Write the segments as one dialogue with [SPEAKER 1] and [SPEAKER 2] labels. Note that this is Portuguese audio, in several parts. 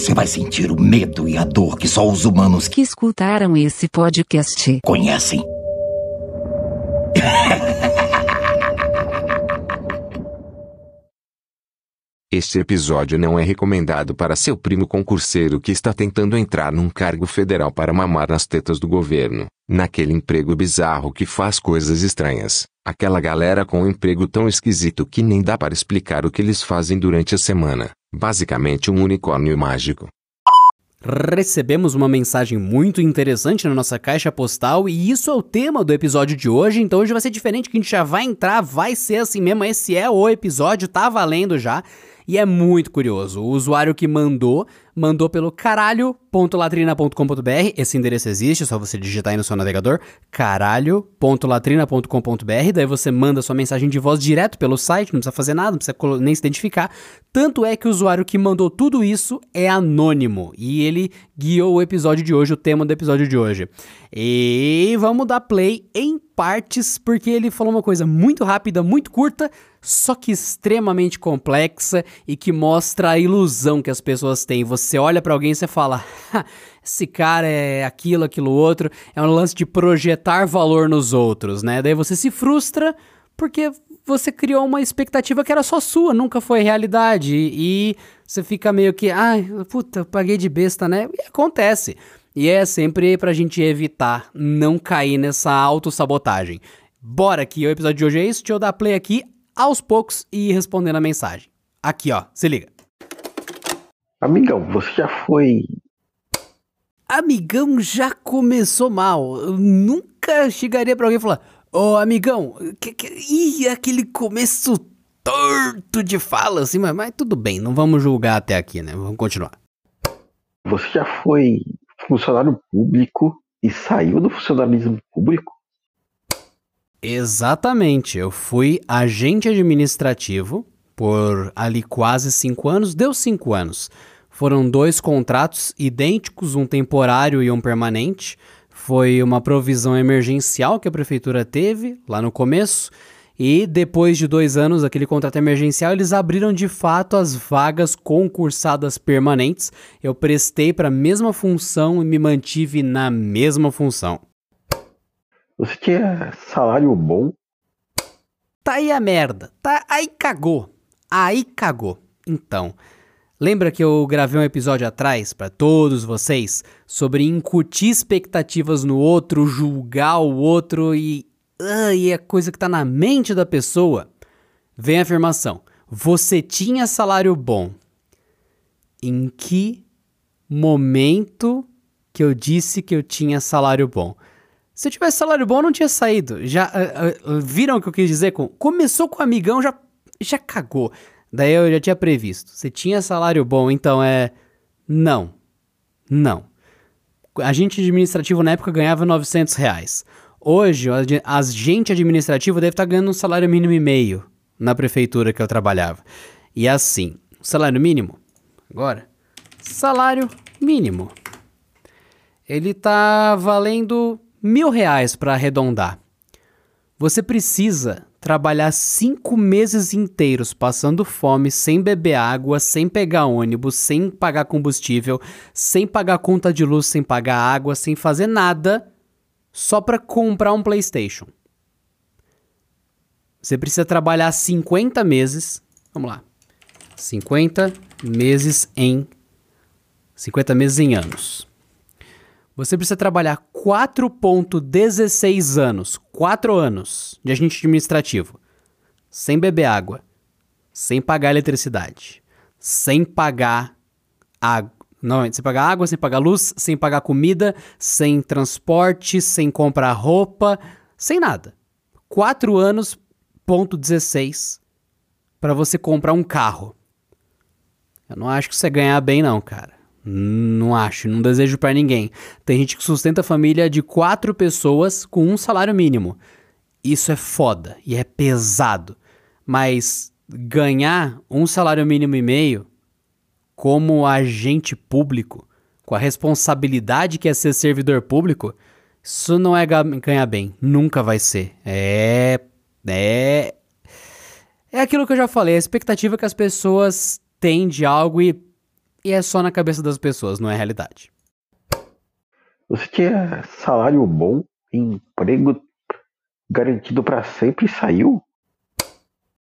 [SPEAKER 1] você vai sentir o medo e a dor que só os humanos
[SPEAKER 2] que escutaram esse podcast
[SPEAKER 1] conhecem.
[SPEAKER 3] Este episódio não é recomendado para seu primo concurseiro que está tentando entrar num cargo federal para mamar nas tetas do governo, naquele emprego bizarro que faz coisas estranhas. Aquela galera com um emprego tão esquisito que nem dá para explicar o que eles fazem durante a semana. Basicamente um unicórnio mágico.
[SPEAKER 4] Recebemos uma mensagem muito interessante na nossa caixa postal e isso é o tema do episódio de hoje. Então hoje vai ser diferente, que a gente já vai entrar, vai ser assim mesmo. Esse é o episódio, tá valendo já. E é muito curioso. O usuário que mandou, mandou pelo caralho.latrina.com.br. Esse endereço existe, é só você digitar aí no seu navegador. caralho.latrina.com.br. Daí você manda sua mensagem de voz direto pelo site, não precisa fazer nada, não precisa nem se identificar. Tanto é que o usuário que mandou tudo isso é anônimo. E ele guiou o episódio de hoje, o tema do episódio de hoje. E vamos dar play em partes, porque ele falou uma coisa muito rápida, muito curta, só que extremamente complexa e que mostra a ilusão que as pessoas têm. Você olha para alguém e você fala: esse cara é aquilo, aquilo outro. É um lance de projetar valor nos outros, né? Daí você se frustra porque você criou uma expectativa que era só sua, nunca foi realidade. E, você fica meio que, ai, puta, paguei de besta, né? E acontece. E é sempre pra gente evitar não cair nessa autossabotagem. Bora que o episódio de hoje é isso. Deixa eu dar play aqui aos poucos e ir respondendo a mensagem. Aqui, ó, se liga.
[SPEAKER 5] Amigão, você já foi.
[SPEAKER 4] Amigão já começou mal. Eu nunca chegaria pra alguém e falar: Ô, oh, amigão, que, que... Ih, aquele começo torto de fala, assim, mas, mas tudo bem, não vamos julgar até aqui, né? Vamos continuar.
[SPEAKER 5] Você já foi funcionário público e saiu do funcionalismo público?
[SPEAKER 4] Exatamente. Eu fui agente administrativo por ali quase cinco anos. Deu cinco anos. Foram dois contratos idênticos, um temporário e um permanente. Foi uma provisão emergencial que a prefeitura teve lá no começo. E depois de dois anos daquele contrato emergencial, eles abriram de fato as vagas concursadas permanentes. Eu prestei para a mesma função e me mantive na mesma função.
[SPEAKER 5] Você tinha salário bom?
[SPEAKER 4] Tá aí a merda. Tá aí cagou. Aí cagou. Então, lembra que eu gravei um episódio atrás para todos vocês sobre incutir expectativas no outro, julgar o outro e uh, e é coisa que tá na mente da pessoa? Vem a afirmação. Você tinha salário bom. Em que momento que eu disse que eu tinha salário bom? Se eu tivesse salário bom, eu não tinha saído. Já uh, uh, viram o que eu quis dizer com começou com o amigão, já já cagou. Daí eu já tinha previsto. Você tinha salário bom, então é não. Não. Agente administrativo na época ganhava 900 reais. Hoje, agente administrativo deve estar ganhando um salário mínimo e meio na prefeitura que eu trabalhava. E assim, salário mínimo, agora, salário mínimo. Ele tá valendo mil reais para arredondar. Você precisa trabalhar cinco meses inteiros passando fome, sem beber água, sem pegar ônibus, sem pagar combustível, sem pagar conta de luz, sem pagar água, sem fazer nada, só para comprar um PlayStation. Você precisa trabalhar 50 meses. Vamos lá. 50 meses em 50 meses em anos. Você precisa trabalhar 4,16 anos, 4 anos de agente administrativo, sem beber água, sem pagar eletricidade, sem pagar água. Não, sem pagar água, sem pagar luz, sem pagar comida, sem transporte, sem comprar roupa, sem nada. 4 anos, ponto 16, para você comprar um carro. Eu não acho que você ganhar bem, não, cara. Não acho, não desejo para ninguém. Tem gente que sustenta a família de quatro pessoas com um salário mínimo. Isso é foda e é pesado. Mas ganhar um salário mínimo e meio como agente público, com a responsabilidade que é ser servidor público, isso não é ganhar bem. Nunca vai ser. É. É. É aquilo que eu já falei, a expectativa que as pessoas têm de algo e e é só na cabeça das pessoas, não é realidade.
[SPEAKER 5] Você tinha salário bom, emprego garantido para sempre e saiu?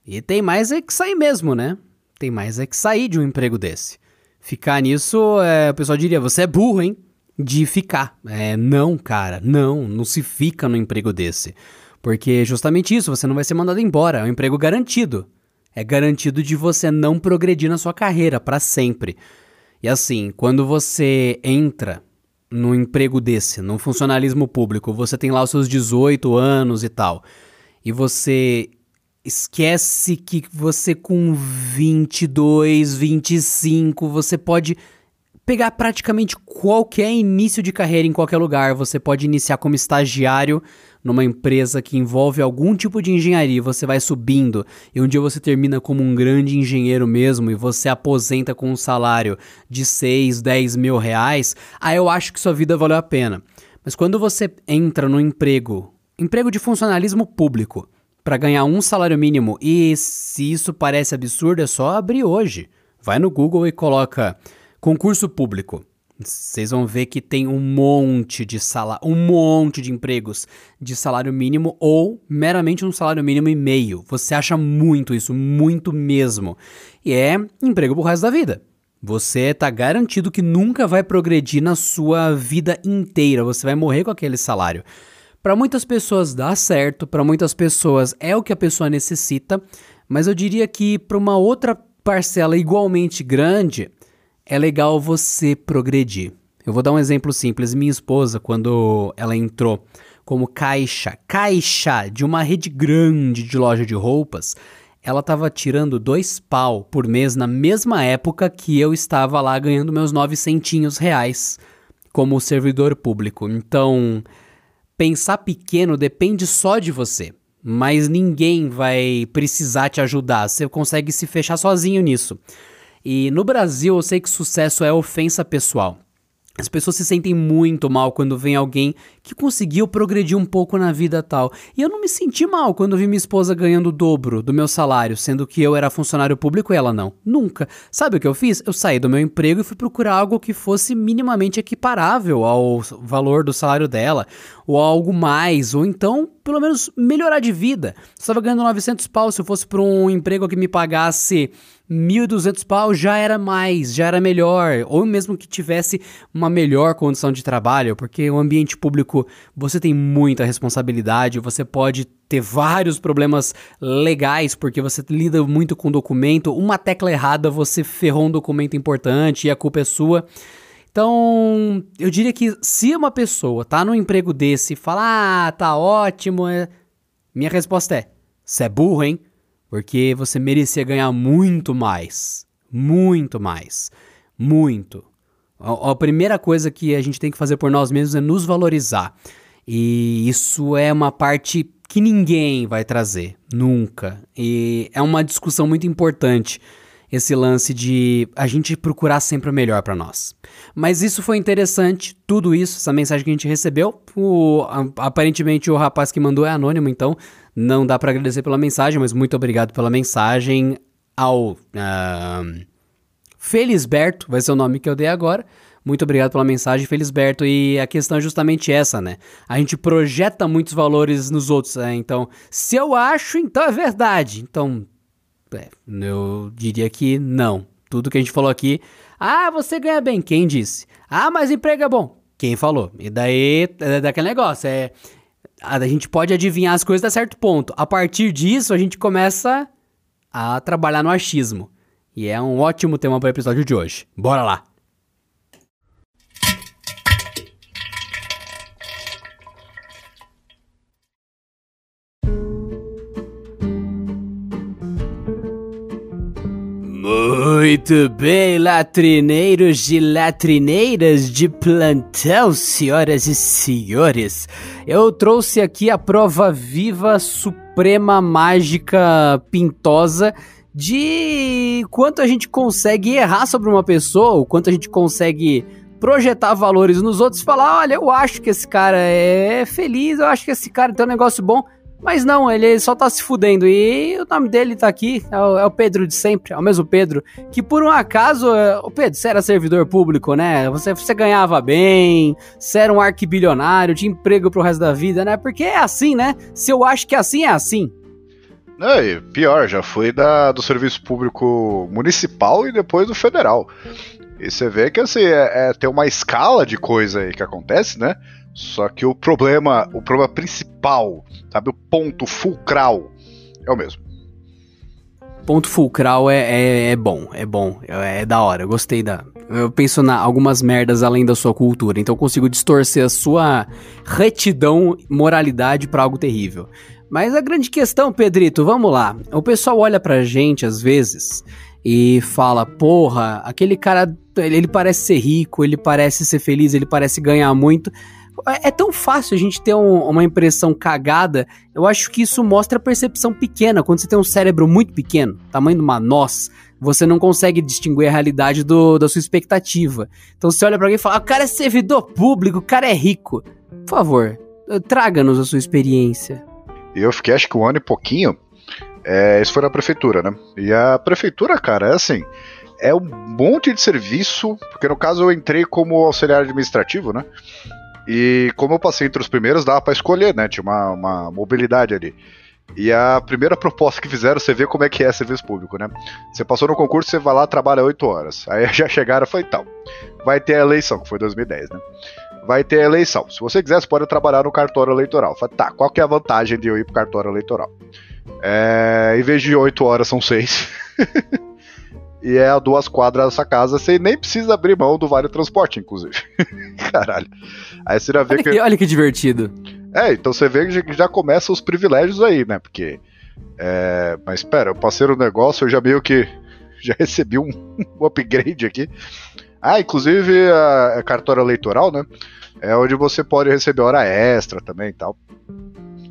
[SPEAKER 4] E tem mais é que sair mesmo, né? Tem mais é que sair de um emprego desse. Ficar nisso, é, o pessoal diria, você é burro, hein? De ficar. É, não, cara, não, não se fica no emprego desse. Porque justamente isso, você não vai ser mandado embora, é um emprego garantido. É garantido de você não progredir na sua carreira para sempre. E assim, quando você entra num emprego desse, num funcionalismo público, você tem lá os seus 18 anos e tal, e você esquece que você com 22, 25, você pode pegar praticamente qualquer início de carreira em qualquer lugar. Você pode iniciar como estagiário numa empresa que envolve algum tipo de engenharia, você vai subindo e um dia você termina como um grande engenheiro mesmo e você aposenta com um salário de 6, 10 mil reais, aí eu acho que sua vida valeu a pena. Mas quando você entra no emprego, emprego de funcionalismo público, para ganhar um salário mínimo, e se isso parece absurdo, é só abrir hoje. Vai no Google e coloca concurso público. Vocês vão ver que tem um monte de salário, um monte de empregos de salário mínimo ou meramente um salário mínimo e meio. Você acha muito isso, muito mesmo. E é emprego pro resto da vida. Você tá garantido que nunca vai progredir na sua vida inteira. Você vai morrer com aquele salário. Para muitas pessoas dá certo, para muitas pessoas é o que a pessoa necessita, mas eu diria que para uma outra parcela igualmente grande, é legal você progredir. Eu vou dar um exemplo simples. Minha esposa, quando ela entrou como caixa, caixa de uma rede grande de loja de roupas, ela estava tirando dois pau por mês na mesma época que eu estava lá ganhando meus nove centinhos reais como servidor público. Então, pensar pequeno depende só de você, mas ninguém vai precisar te ajudar. Você consegue se fechar sozinho nisso. E no Brasil eu sei que sucesso é ofensa pessoal. As pessoas se sentem muito mal quando vem alguém que conseguiu progredir um pouco na vida tal. E eu não me senti mal quando vi minha esposa ganhando o dobro do meu salário, sendo que eu era funcionário público e ela não. Nunca. Sabe o que eu fiz? Eu saí do meu emprego e fui procurar algo que fosse minimamente equiparável ao valor do salário dela, ou algo mais, ou então, pelo menos, melhorar de vida. Estava ganhando 900 pau se eu fosse para um emprego que me pagasse 1.200 pau já era mais, já era melhor, ou mesmo que tivesse uma melhor condição de trabalho, porque o ambiente público você tem muita responsabilidade, você pode ter vários problemas legais, porque você lida muito com documento, uma tecla errada você ferrou um documento importante e a culpa é sua. Então, eu diria que se uma pessoa tá num emprego desse e fala, ah, tá ótimo, é... minha resposta é, você é burro, hein? Porque você merecia ganhar muito mais. Muito mais. Muito. A, a, primeira coisa que a gente tem que fazer por nós mesmos é nos valorizar. E isso é uma parte que ninguém vai trazer. Nunca. E é uma discussão muito importante esse lance de a gente procurar sempre o melhor para nós. Mas isso foi interessante, tudo isso, essa mensagem que a gente recebeu. O, aparentemente o rapaz que mandou é anônimo, então não dá para agradecer pela mensagem, mas muito obrigado pela mensagem ao uh, Felisberto, vai ser o nome que eu dei agora. Muito obrigado pela mensagem, Felisberto. E a questão é justamente essa, né? A gente projeta muitos valores nos outros, né? Então, se eu acho, então é verdade. Então, é, eu diria que não. Tudo que a gente falou aqui. Ah, você ganha bem. Quem disse? Ah, mas emprego é bom. Quem falou? E daí, é daquele negócio. É, a gente pode adivinhar as coisas a certo ponto. A partir disso, a gente começa a trabalhar no achismo. E é um ótimo tema para o episódio de hoje. Bora lá! Muito bem, latrineiros e latrineiras de plantão, senhoras e senhores. Eu trouxe aqui a prova viva, suprema, mágica, pintosa de quanto a gente consegue errar sobre uma pessoa, o quanto a gente consegue projetar valores nos outros falar: olha, eu acho que esse cara é feliz, eu acho que esse cara tem um negócio bom, Mas não, ele só tá se fudendo. E o nome dele tá aqui, é o, é o Pedro de sempre, é o mesmo Pedro. Que por um acaso, é, o Pedro, você era servidor público, né? Você, você ganhava bem, você era um arquibilionário, tinha emprego pro resto da vida, né? Porque é assim, né? Se eu acho que é assim, é assim.
[SPEAKER 6] Não, e pior, já fui da, do serviço público municipal e depois do federal. E você vê que assim, é, é, tem uma escala de coisa aí que acontece, né? Só que o problema, o problema principal, sabe, o ponto fulcral é o mesmo.
[SPEAKER 4] Ponto fulcral é, é, é bom, é bom, é, é, da hora, eu gostei da. Eu penso na algumas merdas além da sua cultura, então eu consigo distorcer a sua retidão, moralidade para algo terrível. Mas a grande questão, Pedrito, vamos lá. O pessoal olha pra gente às vezes e fala: porra, aquele cara, ele parece ser rico, ele parece ser feliz, ele parece ganhar muito. É, é tão fácil a gente ter um, uma impressão cagada. Eu acho que isso mostra a percepção pequena. Quando você tem um cérebro muito pequeno, tamanho de uma noz, você não consegue distinguir a realidade do, da sua expectativa. Então você olha para alguém e fala: ah, o cara é servidor público, o cara é rico. Por favor, traga-nos a sua experiência.
[SPEAKER 6] Eu fiquei acho que um ano e pouquinho. É, isso foi na prefeitura, né? E a prefeitura, cara, é assim. É um monte de serviço, porque no caso eu entrei como auxiliar administrativo, né? E como eu passei entre os primeiros, dava para escolher, né? Tinha uma, uma mobilidade ali. E a primeira proposta que fizeram, você vê como é que é serviço público, né? Você passou no concurso, você vai lá, trabalha 8 horas. Aí já chegaram e falei, então, vai ter a eleição, que foi 2010, né? Vai ter a eleição. Se você quiser, você pode trabalhar no cartório eleitoral. Tá, qual que é a vantagem de eu ir pro cartório eleitoral? É, em vez de 8 horas, são 6. e é a duas quadras dessa casa, você nem precisa abrir mão do Vale Transporte, inclusive. Caralho. Aí você já vê
[SPEAKER 4] olha
[SPEAKER 6] que...
[SPEAKER 4] que. Olha que divertido.
[SPEAKER 6] É, então você vê que já começam os privilégios aí, né? Porque. É... Mas espera, eu passei o negócio, eu já meio que. Já recebi um, um upgrade aqui. Ah, inclusive a, a cartório eleitoral, né? É onde você pode receber hora extra também e tal.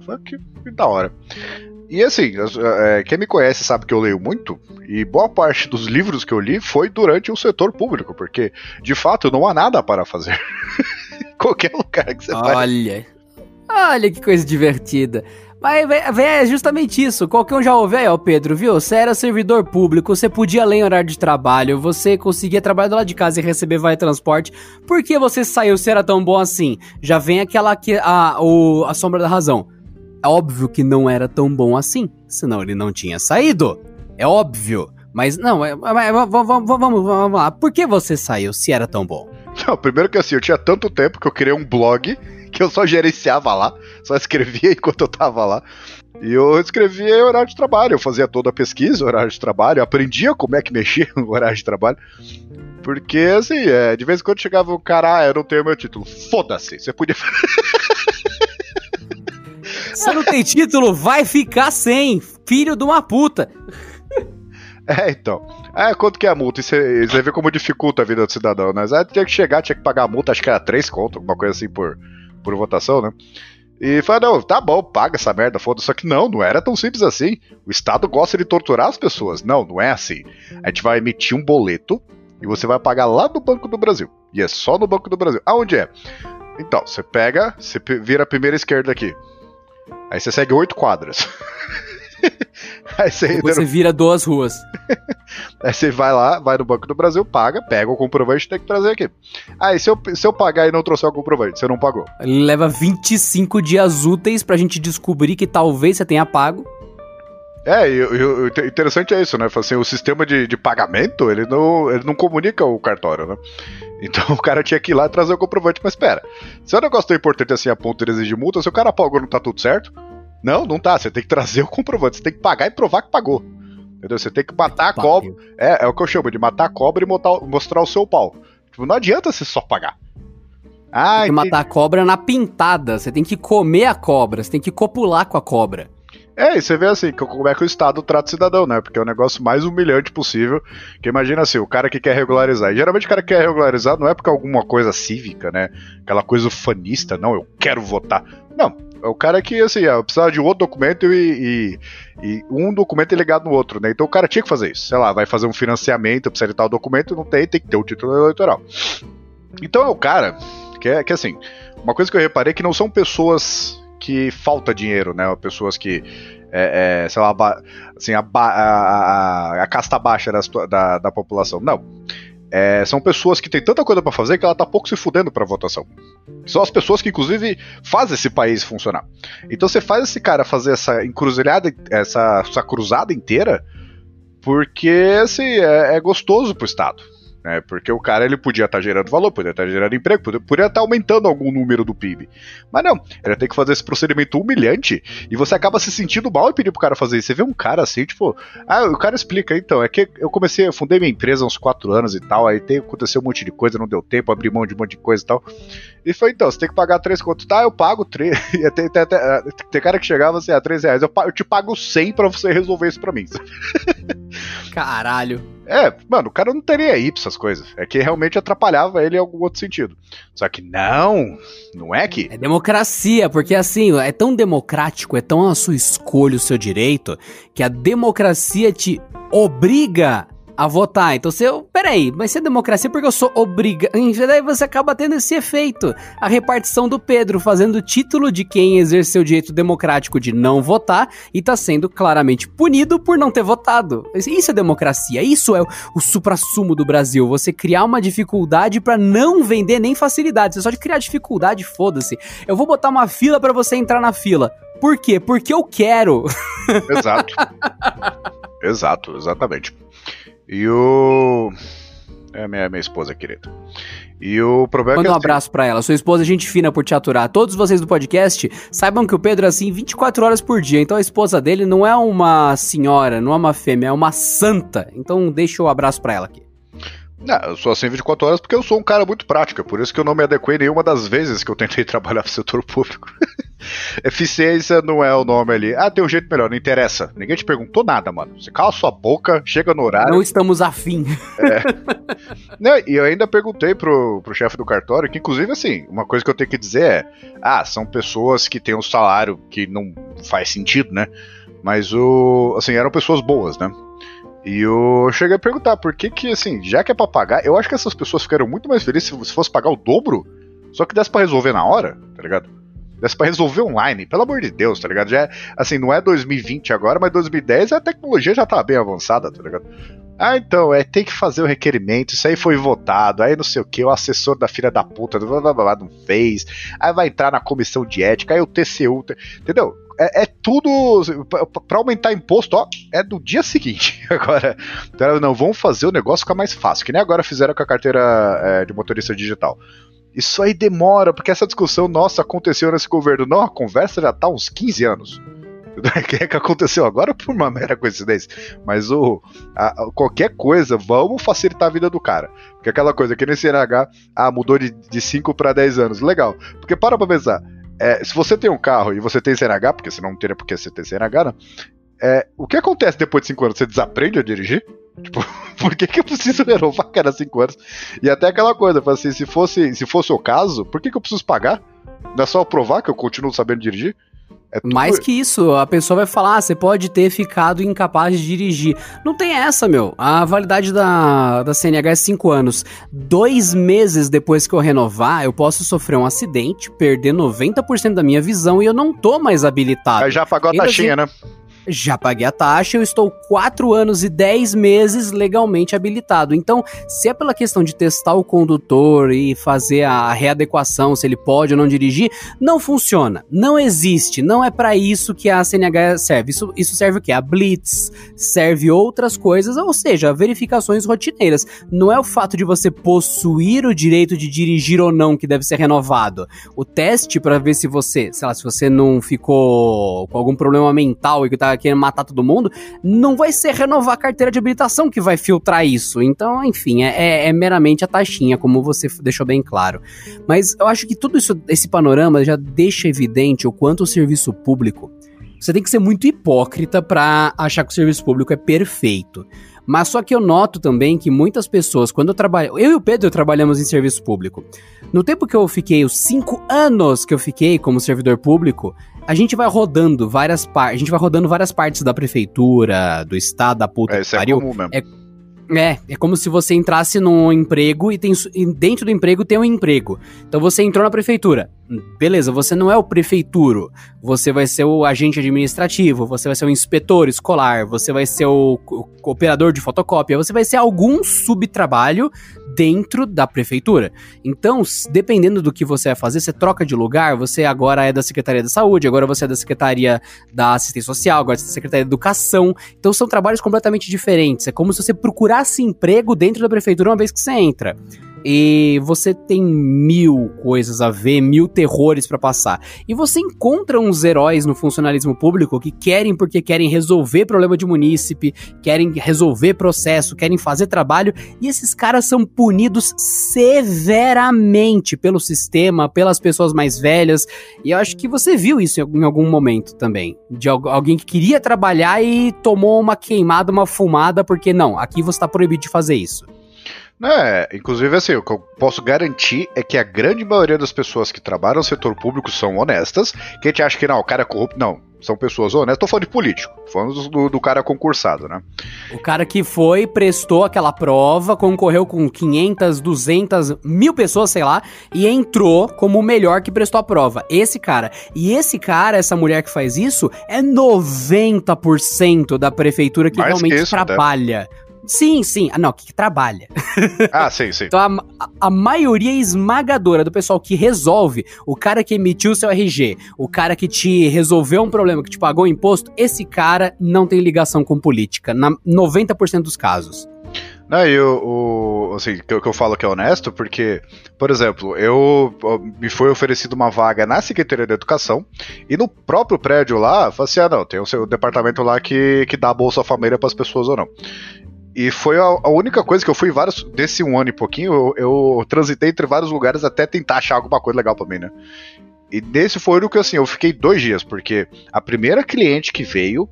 [SPEAKER 6] Foi que, que da hora. E assim, é, quem me conhece sabe que eu leio muito, e boa parte dos livros que eu li foi durante o setor público, porque de fato não há nada para fazer. Qualquer lugar que você.
[SPEAKER 4] Olha, olha que coisa divertida. Mas é justamente isso. Qualquer um já ouviu aí, ó, Pedro, viu? Você era servidor público, você podia ler em horário de trabalho, você conseguia trabalhar do lado de casa e receber vale transporte. Por que você saiu se era tão bom assim? Já vem aquela a, o, a sombra da razão. É óbvio que não era tão bom assim, senão ele não tinha saído. É óbvio. Mas não, é, vamos, vamos, vamos, vamos lá. Por que você saiu se era tão bom?
[SPEAKER 6] Não, primeiro que assim, eu tinha tanto tempo que eu criei um blog que eu só gerenciava lá, só escrevia enquanto eu tava lá. E eu escrevia horário de trabalho, eu fazia toda a pesquisa, horário de trabalho, aprendia como é que mexia no horário de trabalho. Porque, assim, é, de vez em quando chegava o cara, ah, eu não tenho meu título. Foda-se, você podia.
[SPEAKER 4] Você não tem título, vai ficar sem. Filho de uma puta.
[SPEAKER 6] É, então. É, quanto que é a multa? Você vê como dificulta a vida do cidadão, né? Aí tinha que chegar, tinha que pagar a multa, acho que era 3 conto, alguma coisa assim por, por votação, né? E falei, não, tá bom, paga essa merda, foda Só que não, não era tão simples assim. O Estado gosta de torturar as pessoas. Não, não é assim. A gente vai emitir um boleto e você vai pagar lá no Banco do Brasil. E é só no Banco do Brasil. Aonde é? Então, você pega, você vira a primeira esquerda aqui. Aí você segue oito quadras.
[SPEAKER 4] Aí você, Depois você vira duas ruas.
[SPEAKER 6] Aí você vai lá, vai no Banco do Brasil, paga, pega o comprovante e tem que trazer aqui. Aí se eu, se eu pagar e não trouxer o comprovante, você não pagou.
[SPEAKER 4] Leva 25 dias úteis pra gente descobrir que talvez você tenha pago.
[SPEAKER 6] É, e, o interessante é isso, né? Assim, o sistema de, de pagamento, ele não, ele não comunica o cartório, né? Então o cara tinha que ir lá e trazer o comprovante. Mas espera, se é um negócio tão importante assim a ponto de exigir multa, se o cara pagou não tá tudo certo? Não, não tá. Você tem que trazer o comprovante. Você tem que pagar e provar que pagou. Entendeu? Você tem que matar a cobra. É, é o que eu chamo de matar a cobra e mostrar, mostrar o seu pau. Tipo, não adianta você só pagar.
[SPEAKER 4] Ah, tem que matar a cobra na pintada. Você tem que comer a cobra. Você tem que copular com a cobra.
[SPEAKER 6] É, e você vê assim, como é que o Estado trata o cidadão, né? Porque é o negócio mais humilhante possível. Que imagina assim, o cara que quer regularizar. E geralmente o cara que quer regularizar não é porque é alguma coisa cívica, né? Aquela coisa ufanista, não, eu quero votar. Não, é o cara que, assim, é, precisava de outro documento e, e, e, um documento é ligado no outro, né? Então o cara tinha que fazer isso. Sei lá, vai fazer um financiamento, precisa de tal documento, não tem, tem que ter o título eleitoral. Então é o cara que é que assim, uma coisa que eu reparei é que não são pessoas que falta dinheiro, né? Pessoas que, é, é, sei lá, assim, a, a, a- a casta baixa da, da, da população. Não. É, são pessoas que têm tanta coisa pra fazer que ela tá pouco se fudendo pra votação. São as pessoas que, inclusive, fazem esse país funcionar. Então você faz esse cara fazer essa encruzilhada, essa, essa cruzada inteira, porque assim, é, é gostoso pro Estado. Né? Porque o cara ele podia estar gerando valor, podia estar gerando emprego, podia, estar aumentando algum número do PIB. Mas não, ele tem que fazer esse procedimento humilhante e você acaba se sentindo mal e pedir pro cara fazer isso. Você vê um cara assim, tipo, ah, o cara explica, então, é que eu comecei, eu fundei minha empresa há uns 4 anos e tal, aí tem, aconteceu um monte de coisa, não deu tempo, abri mão de um monte de coisa e tal. E foi, então, você tem que pagar 3 contos. Tá, eu pago 3. E tem, tem, tem, tem cara que chegava assim, a 3 reais, eu, eu te pago 100 pra você resolver isso pra mim.
[SPEAKER 4] Caralho.
[SPEAKER 6] É, mano, o cara não teria aí pra essas coisas. É que realmente atrapalhava ele em algum outro sentido. Só que não, não é que.
[SPEAKER 4] É democracia, porque assim, é tão democrático, é tão a sua escolha, o seu direito, que a democracia te obriga a votar. Então você, peraí, mas se é democracia porque eu sou obrigado. Daí você acaba tendo esse efeito. A repartição do Pedro fazendo título de quem exerceu o direito democrático de não votar e tá sendo claramente punido por não ter votado. Isso é democracia, isso é o, o suprassumo do Brasil. Você criar uma dificuldade pra não vender nem facilidade. Você só de criar dificuldade, foda-se. Eu vou botar uma fila pra você entrar na fila. Por quê? Porque eu quero.
[SPEAKER 6] Exato. Exato, exatamente. E o. É minha, minha esposa querida. E o problema
[SPEAKER 4] Manda
[SPEAKER 6] é
[SPEAKER 4] um
[SPEAKER 6] que. assim,
[SPEAKER 4] abraço pra ela. Sua esposa, é gente fina por te aturar. Todos vocês do podcast saibam que o Pedro é assim 24 horas por dia. Então a esposa dele não é uma senhora, não é uma fêmea, é uma santa. Então deixa o abraço pra ela aqui.
[SPEAKER 6] Não, eu sou assim 24 horas porque eu sou um cara muito prático. é Por isso que eu não me adequei nenhuma das vezes que eu tentei trabalhar pro setor público. Eficiência não é o nome ali. Ah, tem um jeito melhor, não interessa. Ninguém te perguntou nada, mano. Você cala sua boca, chega no horário.
[SPEAKER 4] Não estamos afim.
[SPEAKER 6] Né, e eu ainda perguntei pro, pro chefe do cartório, que inclusive, assim, uma coisa que eu tenho que dizer é: ah, são pessoas que têm um salário que não faz sentido, né? Mas o. Assim, eram pessoas boas, né? E eu cheguei a perguntar por que que, assim, já que é pra pagar, eu acho que essas pessoas ficariam muito mais felizes se se fosse pagar o dobro, só que desse pra resolver na hora, tá ligado? Desse pra resolver online, pelo amor de Deus, tá ligado? Já é, assim, não é 2020 agora, mas 2010 a tecnologia já tá bem avançada, tá ligado? Ah, então, é, tem que fazer o requerimento, isso aí foi votado, aí não sei o que, o assessor da filha da puta blá, blá, blá, não fez, aí vai entrar na comissão de ética, aí o TCU, entendeu? É, é tudo, pra aumentar imposto, ó, é do dia seguinte, agora, então, não, vamos fazer o negócio ficar mais fácil, que nem agora fizeram com a carteira é, de motorista digital. Isso aí demora, porque essa discussão nossa aconteceu nesse governo, não, a conversa já tá uns 15 anos. Que é que aconteceu agora por uma mera coincidência. Mas o, a- qualquer coisa, vamos facilitar a vida do cara. Porque aquela coisa que nesse CNH, ah, mudou de, de 5 para 10 anos. Legal. Porque para pra pensar. É, se você tem um carro e você tem CNH, porque senão não teria por que você ter CNH, né? É, o que acontece depois de 5 anos? Você desaprende a dirigir? Tipo, por que, que eu preciso renovar cada 5 anos? E até aquela coisa, assim, se fosse, se fosse o caso, por que, que eu preciso pagar? Não é só provar que eu continuo sabendo dirigir? É tudo-
[SPEAKER 4] Mais que isso, a pessoa vai falar, ah, você pode ter ficado incapaz de dirigir. Não tem essa, meu. A validade da, da CNH é 5 anos. Dois meses depois que eu renovar, eu posso sofrer um acidente, perder 90% da minha visão e eu não tô mais habilitado.
[SPEAKER 6] Aí já pagou a
[SPEAKER 4] Ainda
[SPEAKER 6] taxinha, né?
[SPEAKER 4] Já paguei a taxa, eu estou 4 anos e 10 meses legalmente habilitado. Então, se é pela questão de testar o condutor e fazer a readequação, se ele pode ou não dirigir, não funciona. Não existe. Não é para isso que a CNH serve. Isso, isso serve o quê? A Blitz, serve outras coisas, ou seja, verificações rotineiras. Não é o fato de você possuir o direito de dirigir ou não que deve ser renovado. O teste para ver se você, sei lá, se você não ficou com algum problema mental e que tá querendo matar todo mundo, não vai ser renovar a carteira de habilitação que vai filtrar isso. Então, enfim, é, é- é meramente a taxinha, como você deixou bem claro. Mas eu acho que tudo isso, esse panorama já deixa evidente o quanto o serviço público. Você tem que ser muito hipócrita pra achar que o serviço público é perfeito. Mas só que eu noto também que muitas pessoas, quando eu trabalho. Eu e o Pedro trabalhamos em serviço público. No tempo que eu fiquei, os cinco anos que eu fiquei como servidor público, a gente vai rodando várias partes. A gente vai rodando várias partes da prefeitura, do estado, da puta
[SPEAKER 6] É,
[SPEAKER 4] que
[SPEAKER 6] é
[SPEAKER 4] pariu.
[SPEAKER 6] comum mesmo.
[SPEAKER 4] É- É, é como se você entrasse num emprego e, tem, dentro do emprego tem um emprego. Então você entrou na prefeitura. Beleza, você não é o prefeituro. Você vai ser o agente administrativo, você vai ser o inspetor escolar, você vai ser o, o operador de fotocópia, você vai ser algum subtrabalho dentro da prefeitura. Então, dependendo do que você vai fazer, você troca de lugar, você agora é da Secretaria da Saúde, agora você é da Secretaria da Assistência Social, agora você é da Secretaria da Educação. Então são trabalhos completamente diferentes. É como se você procurasse emprego dentro da prefeitura uma vez que você entra e você tem mil coisas a ver, mil terrores para passar. E você encontra uns heróis no funcionalismo público que querem porque querem resolver problema de munícipe, querem resolver processo, querem fazer trabalho, e esses caras são punidos severamente pelo sistema, pelas pessoas mais velhas. E eu acho que você viu isso em algum momento também, de alguém que queria trabalhar e tomou uma queimada, uma fumada porque não, aqui você está proibido de fazer isso.
[SPEAKER 6] É, inclusive assim, o que eu posso garantir é que a grande maioria das pessoas que trabalham no setor público são honestas. Que a gente acha que não, o cara é corrupto. Não, são pessoas honestas. Tô falando de político, falando do, do, cara concursado, né?
[SPEAKER 4] O cara que foi, prestou aquela prova, concorreu com 500, 200, mil pessoas, sei lá, e entrou como o melhor que prestou a prova. Esse cara. E esse cara, essa mulher que faz isso, é 90% da prefeitura que Mais realmente que isso, trabalha. Né? Sim, sim. Ah, não, que trabalha.
[SPEAKER 6] Ah, sim, sim.
[SPEAKER 4] então a, a, maioria esmagadora do pessoal que resolve, o cara que emitiu seu RG, o cara que te resolveu um problema, que te pagou imposto, esse cara não tem ligação com política, na 90% dos casos.
[SPEAKER 6] Não, e o, o assim, que eu, que eu falo que é honesto, porque, por exemplo, eu me foi oferecido uma vaga na Secretaria da Educação e no próprio prédio lá, falei assim: ah, não, tem o seu departamento lá que, que dá a Bolsa Família para as pessoas ou não. E foi a, a, única coisa que eu fui vários. Desse um ano e pouquinho, eu, eu transitei entre vários lugares até tentar achar alguma coisa legal para mim, né? E nesse foi o que assim, eu fiquei dois dias, porque a primeira cliente que veio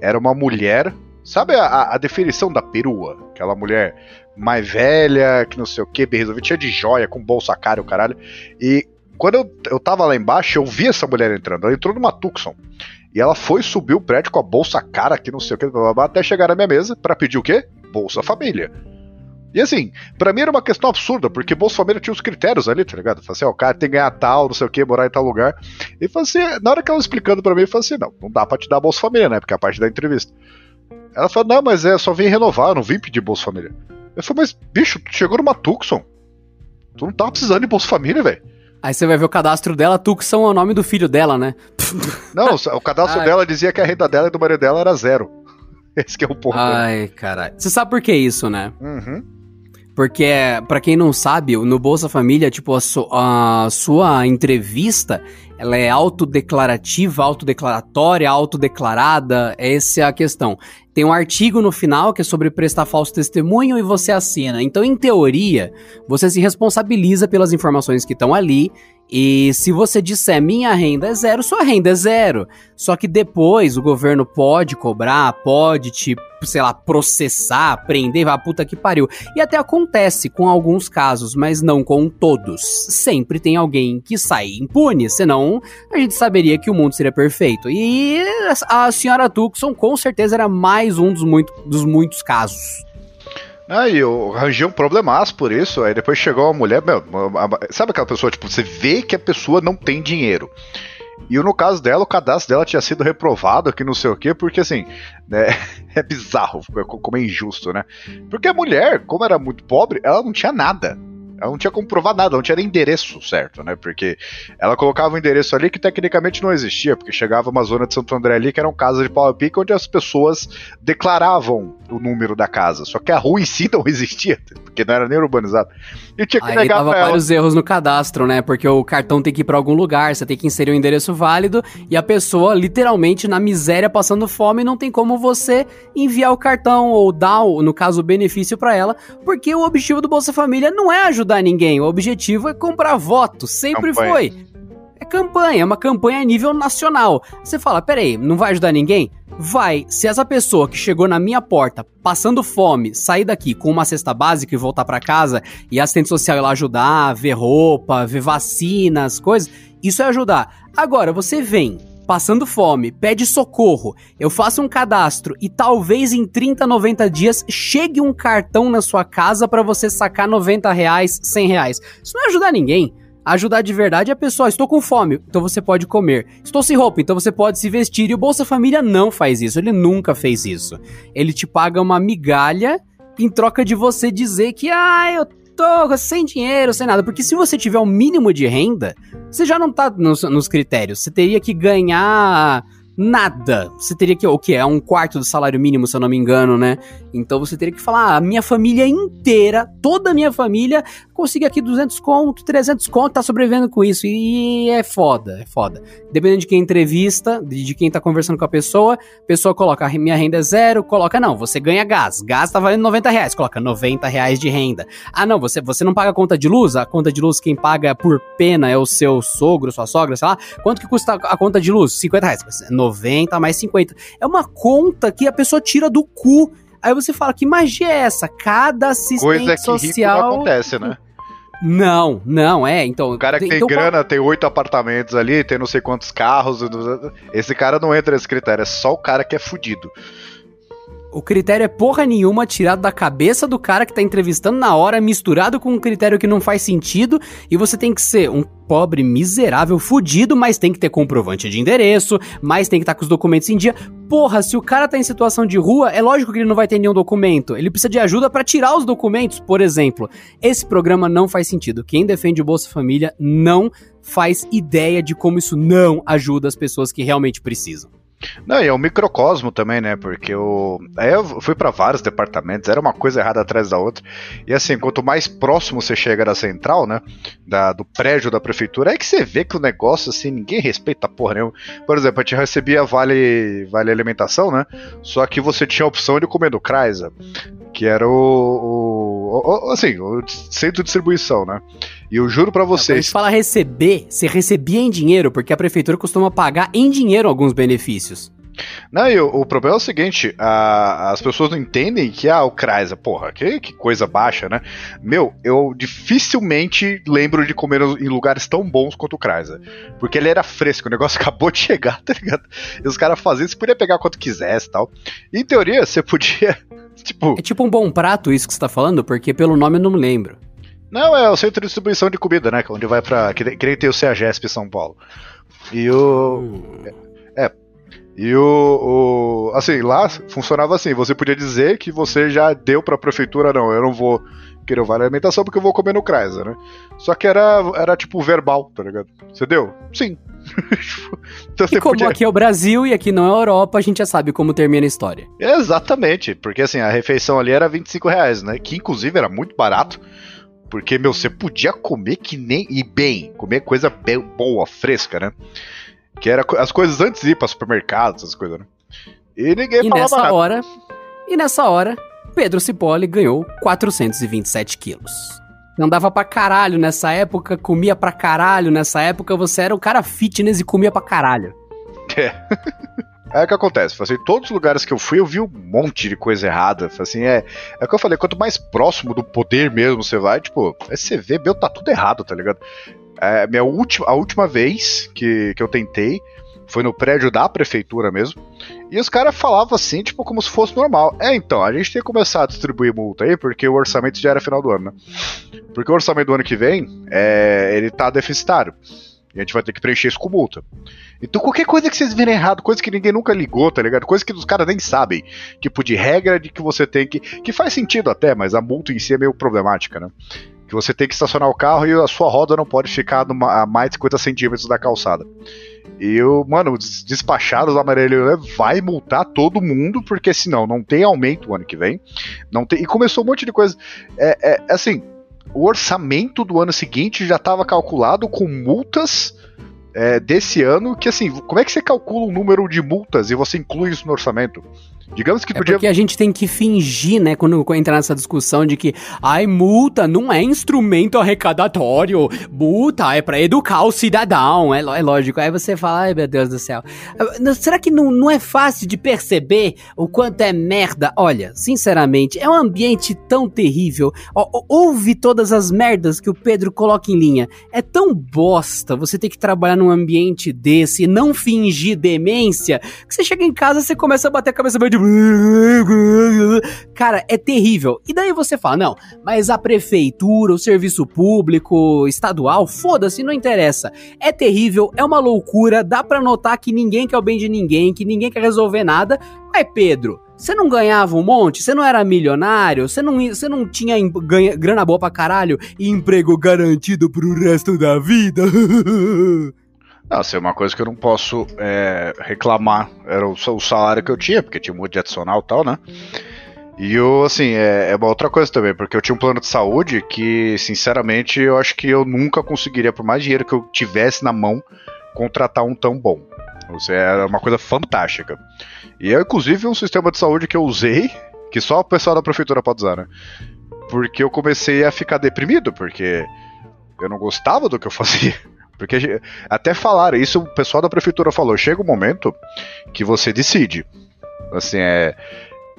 [SPEAKER 6] era uma mulher. Sabe a, a definição da perua? Aquela mulher mais velha, que não sei o que, bem resolvida, tinha de joia, com bolsa cara o caralho. E quando eu, eu tava lá embaixo, eu vi essa mulher entrando. Ela entrou numa Tucson. E ela foi subir o prédio com a bolsa cara, que não sei o que, até chegar na minha mesa para pedir o quê? Bolsa Família. E assim, para mim era uma questão absurda, porque Bolsa Família tinha os critérios ali, tá ligado? Falei assim, ó, o cara tem que ganhar tal, não sei o que, morar em tal lugar. E falei assim, na hora que ela explicando para mim, eu falei assim, não, não dá pra te dar Bolsa Família, né? Porque é a parte da entrevista. Ela falou, não, mas é, só vim renovar, não vim pedir Bolsa Família. Eu falei, mas bicho, tu chegou numa Tucson. Tu não tava precisando de Bolsa Família, velho.
[SPEAKER 4] Aí você vai ver o cadastro dela, Tucson é o nome do filho dela, né?
[SPEAKER 6] Não, o cadastro Ai. dela dizia que a renda dela e do marido dela era zero. Esse que é o ponto.
[SPEAKER 4] Ai, caralho. Você sabe por que isso, né?
[SPEAKER 6] Uhum.
[SPEAKER 4] Porque, para quem não sabe, no Bolsa Família, tipo, a, su a sua entrevista, ela é autodeclarativa, autodeclaratória, autodeclarada, essa é a questão. Tem um artigo no final que é sobre prestar falso testemunho e você assina. Então, em teoria, você se responsabiliza pelas informações que estão ali e se você disser minha renda é zero, sua renda é zero. Só que depois o governo pode cobrar, pode te, sei lá, processar, prender, vai puta que pariu. E até acontece com alguns casos, mas não com todos. Sempre tem alguém que sai impune, senão a gente saberia que o mundo seria perfeito. E a senhora Tucson com certeza era mais um dos, muito, dos muitos casos.
[SPEAKER 6] Aí eu arranjei um problemaço por isso. Aí depois chegou uma mulher. Meu, sabe aquela pessoa, tipo, você vê que a pessoa não tem dinheiro. E no caso dela, o cadastro dela tinha sido reprovado aqui, não sei o quê, porque assim, né, é bizarro, como é injusto, né? Porque a mulher, como era muito pobre, ela não tinha nada. Ela não tinha como provar nada, não tinha nem endereço certo, né? Porque ela colocava um endereço ali que tecnicamente não existia, porque chegava uma zona de Santo André ali que era um casa de pau a pique onde as pessoas declaravam o número da casa. Só que a rua em si não existia, porque não era nem urbanizado.
[SPEAKER 4] E tinha que Aí negar tava vários erros no cadastro, né? Porque o cartão tem que ir para algum lugar, você tem que inserir um endereço válido e a pessoa literalmente na miséria passando fome não tem como você enviar o cartão ou dar, no caso, o benefício para ela, porque o objetivo do Bolsa Família não é ajudar ajudar ninguém. O objetivo é comprar voto. Sempre campanha. foi. É campanha, é uma campanha a nível nacional. Você fala, peraí, não vai ajudar ninguém? Vai. Se essa pessoa que chegou na minha porta passando fome, sair daqui com uma cesta básica e voltar para casa e a assistente social ir lá ajudar, ver roupa, ver vacinas, coisas, isso é ajudar. Agora, você vem passando fome, pede socorro, eu faço um cadastro e talvez em 30, 90 dias chegue um cartão na sua casa para você sacar 90 reais, 100 reais. Isso não ajuda ninguém. Ajudar de verdade é a pessoa, estou com fome, então você pode comer. Estou sem roupa, então você pode se vestir. E o Bolsa Família não faz isso, ele nunca fez isso. Ele te paga uma migalha em troca de você dizer que, ah, eu tô sem dinheiro, sem nada. Porque se você tiver o um mínimo de renda, você já não tá nos, nos critérios. Você teria que ganhar nada. Você teria que, o que? É um quarto do salário mínimo, se eu não me engano, né? Então você teria que falar, ah, a minha família inteira, toda a minha família, consiga aqui 200 conto, 300 conto, tá sobrevivendo com isso. E é foda, é foda. Dependendo de quem entrevista, de quem tá conversando com a pessoa, a pessoa coloca, minha renda é zero, coloca, não, você ganha gás. Gás tá valendo 90 reais, coloca 90 reais de renda. Ah, não, você, você não paga conta de luz? A conta de luz quem paga por pena é o seu sogro, sua sogra, sei lá. Quanto que custa a conta de luz? 50 reais. 90 mais 50. É uma conta que a pessoa tira do cu. Aí você fala, que magia é essa? Cada assistente
[SPEAKER 6] Coisa que
[SPEAKER 4] social...
[SPEAKER 6] rico não acontece, né?
[SPEAKER 4] Não, não, é, então...
[SPEAKER 6] O cara que tem
[SPEAKER 4] então,
[SPEAKER 6] grana, tem oito apartamentos ali, tem não sei quantos carros, esse cara não entra nesse critério, é só o cara que é fudido.
[SPEAKER 4] O critério é porra nenhuma tirado da cabeça do cara que tá entrevistando na hora, misturado com um critério que não faz sentido, e você tem que ser um pobre miserável, fudido, mas tem que ter comprovante de endereço, mas tem que estar tá com os documentos em dia. Porra, se o cara tá em situação de rua, é lógico que ele não vai ter nenhum documento. Ele precisa de ajuda para tirar os documentos, por exemplo. Esse programa não faz sentido. Quem defende o Bolsa Família não faz ideia de como isso não ajuda as pessoas que realmente precisam.
[SPEAKER 6] Não, e é um microcosmo também, né? Porque eu. Aí eu fui para vários departamentos, era uma coisa errada atrás da outra. E assim, quanto mais próximo você chega da central, né? Da, do prédio da prefeitura, é que você vê que o negócio, assim, ninguém respeita porra nenhuma. Por exemplo, a gente recebia vale, vale alimentação, né? Só que você tinha a opção de comer no Kraisa, que era o, o, o assim, o centro de distribuição, né? E eu juro para vocês. Quando a
[SPEAKER 4] gente fala receber, você recebia em dinheiro, porque a prefeitura costuma pagar em dinheiro alguns benefícios.
[SPEAKER 6] Não, e o, o, problema é o seguinte: a, as pessoas não entendem que ah, o Kreisa, porra, que, que, coisa baixa, né? Meu, eu dificilmente lembro de comer em lugares tão bons quanto o Kreisa. Porque ele era fresco, o negócio acabou de chegar, tá ligado? E os caras faziam, você podia pegar quanto quisesse e tal. E, em teoria, você podia. Tipo...
[SPEAKER 4] É tipo um bom prato isso que você tá falando, porque pelo nome eu não me lembro.
[SPEAKER 6] Não, é o centro de distribuição de comida, né? Onde vai pra. Que, que nem tem o CEAGESP São Paulo. E o. Hum. É. E o, o. Assim, lá funcionava assim: você podia dizer que você já deu pra prefeitura, não, eu não vou querer o vale alimentação porque eu vou comer no Kreisa, né? Só que era, era tipo verbal, tá ligado? Você deu? Sim.
[SPEAKER 4] então, e como podia... aqui é o Brasil e aqui não é a Europa, a gente já sabe como termina a história.
[SPEAKER 6] Exatamente, porque assim, a refeição ali era 25 reais, né? Que inclusive era muito barato. Porque, meu, você podia comer que nem. E bem, comer coisa bem, boa, fresca, né? Que era as coisas antes de ir pra supermercado, essas coisas, né?
[SPEAKER 4] E ninguém e falava nessa nada. hora. E nessa hora, Pedro Cipolli ganhou 427 quilos. Andava pra caralho nessa época, comia pra caralho nessa época, você era um cara fitness e comia pra caralho.
[SPEAKER 6] É. É o que acontece, assim, todos os lugares que eu fui, eu vi um monte de coisa errada. Assim, é, é o que eu falei, quanto mais próximo do poder mesmo você vai, tipo, você vê, meu, tá tudo errado, tá ligado? É, minha última, a última vez que, que eu tentei foi no prédio da prefeitura mesmo. E os caras falavam assim, tipo, como se fosse normal. É, então, a gente tem que começar a distribuir multa aí, porque o orçamento já era final do ano, né? Porque o orçamento do ano que vem, é, ele tá deficitário. E a gente vai ter que preencher isso com multa. Então qualquer coisa que vocês virem errado, coisa que ninguém nunca ligou, tá ligado? Coisa que os caras nem sabem. Tipo, de regra de que você tem que. Que faz sentido até, mas a multa em si é meio problemática, né? Que você tem que estacionar o carro e a sua roda não pode ficar numa, a mais de 50 centímetros da calçada. E o, mano, os despachados né, vai multar todo mundo, porque senão não tem aumento o ano que vem. Não tem, e começou um monte de coisa. É, é assim, o orçamento do ano seguinte já estava calculado com multas é, desse ano, que assim, como é que você calcula um número de multas e você inclui isso no orçamento? Digamos que
[SPEAKER 4] É
[SPEAKER 6] podia.
[SPEAKER 4] porque a gente tem que fingir, né, quando entrar nessa discussão de que, ai, multa não é instrumento arrecadatório, multa é pra educar o cidadão, é, é lógico. Aí você fala, ai, meu Deus do céu. Ah, Será que não, não é fácil de perceber o quanto é merda? Olha, sinceramente, é um ambiente tão terrível. Ó, ó, ouve todas as merdas que o Pedro coloca em linha. É tão bosta você ter que trabalhar num ambiente desse e não fingir demência que você chega em casa, você começa a bater a cabeça meio de... Cara, é terrível. E daí você fala, não, mas a prefeitura, o serviço público, estadual, foda-se, não interessa. É terrível, é uma loucura, dá pra notar que ninguém quer o bem de ninguém, que ninguém quer resolver nada. Mas, Pedro, você não ganhava um monte? Você não era milionário? Você não, você não tinha ganha- grana boa pra caralho e emprego garantido pro resto da vida?
[SPEAKER 6] Não, assim, uma coisa que eu não posso é, reclamar era o, o salário que eu tinha, porque tinha um de adicional e tal, né? E eu, assim, é, é uma outra coisa também, porque eu tinha um plano de saúde que, sinceramente, eu acho que eu nunca conseguiria, por mais dinheiro que eu tivesse na mão, contratar um tão bom. Você era uma coisa fantástica. E é, inclusive, um sistema de saúde que eu usei, que só o pessoal da prefeitura pode usar, né? Porque eu comecei a ficar deprimido, porque eu não gostava do que eu fazia. Porque até falaram, isso o pessoal da prefeitura falou, chega um momento que você decide. Assim, é.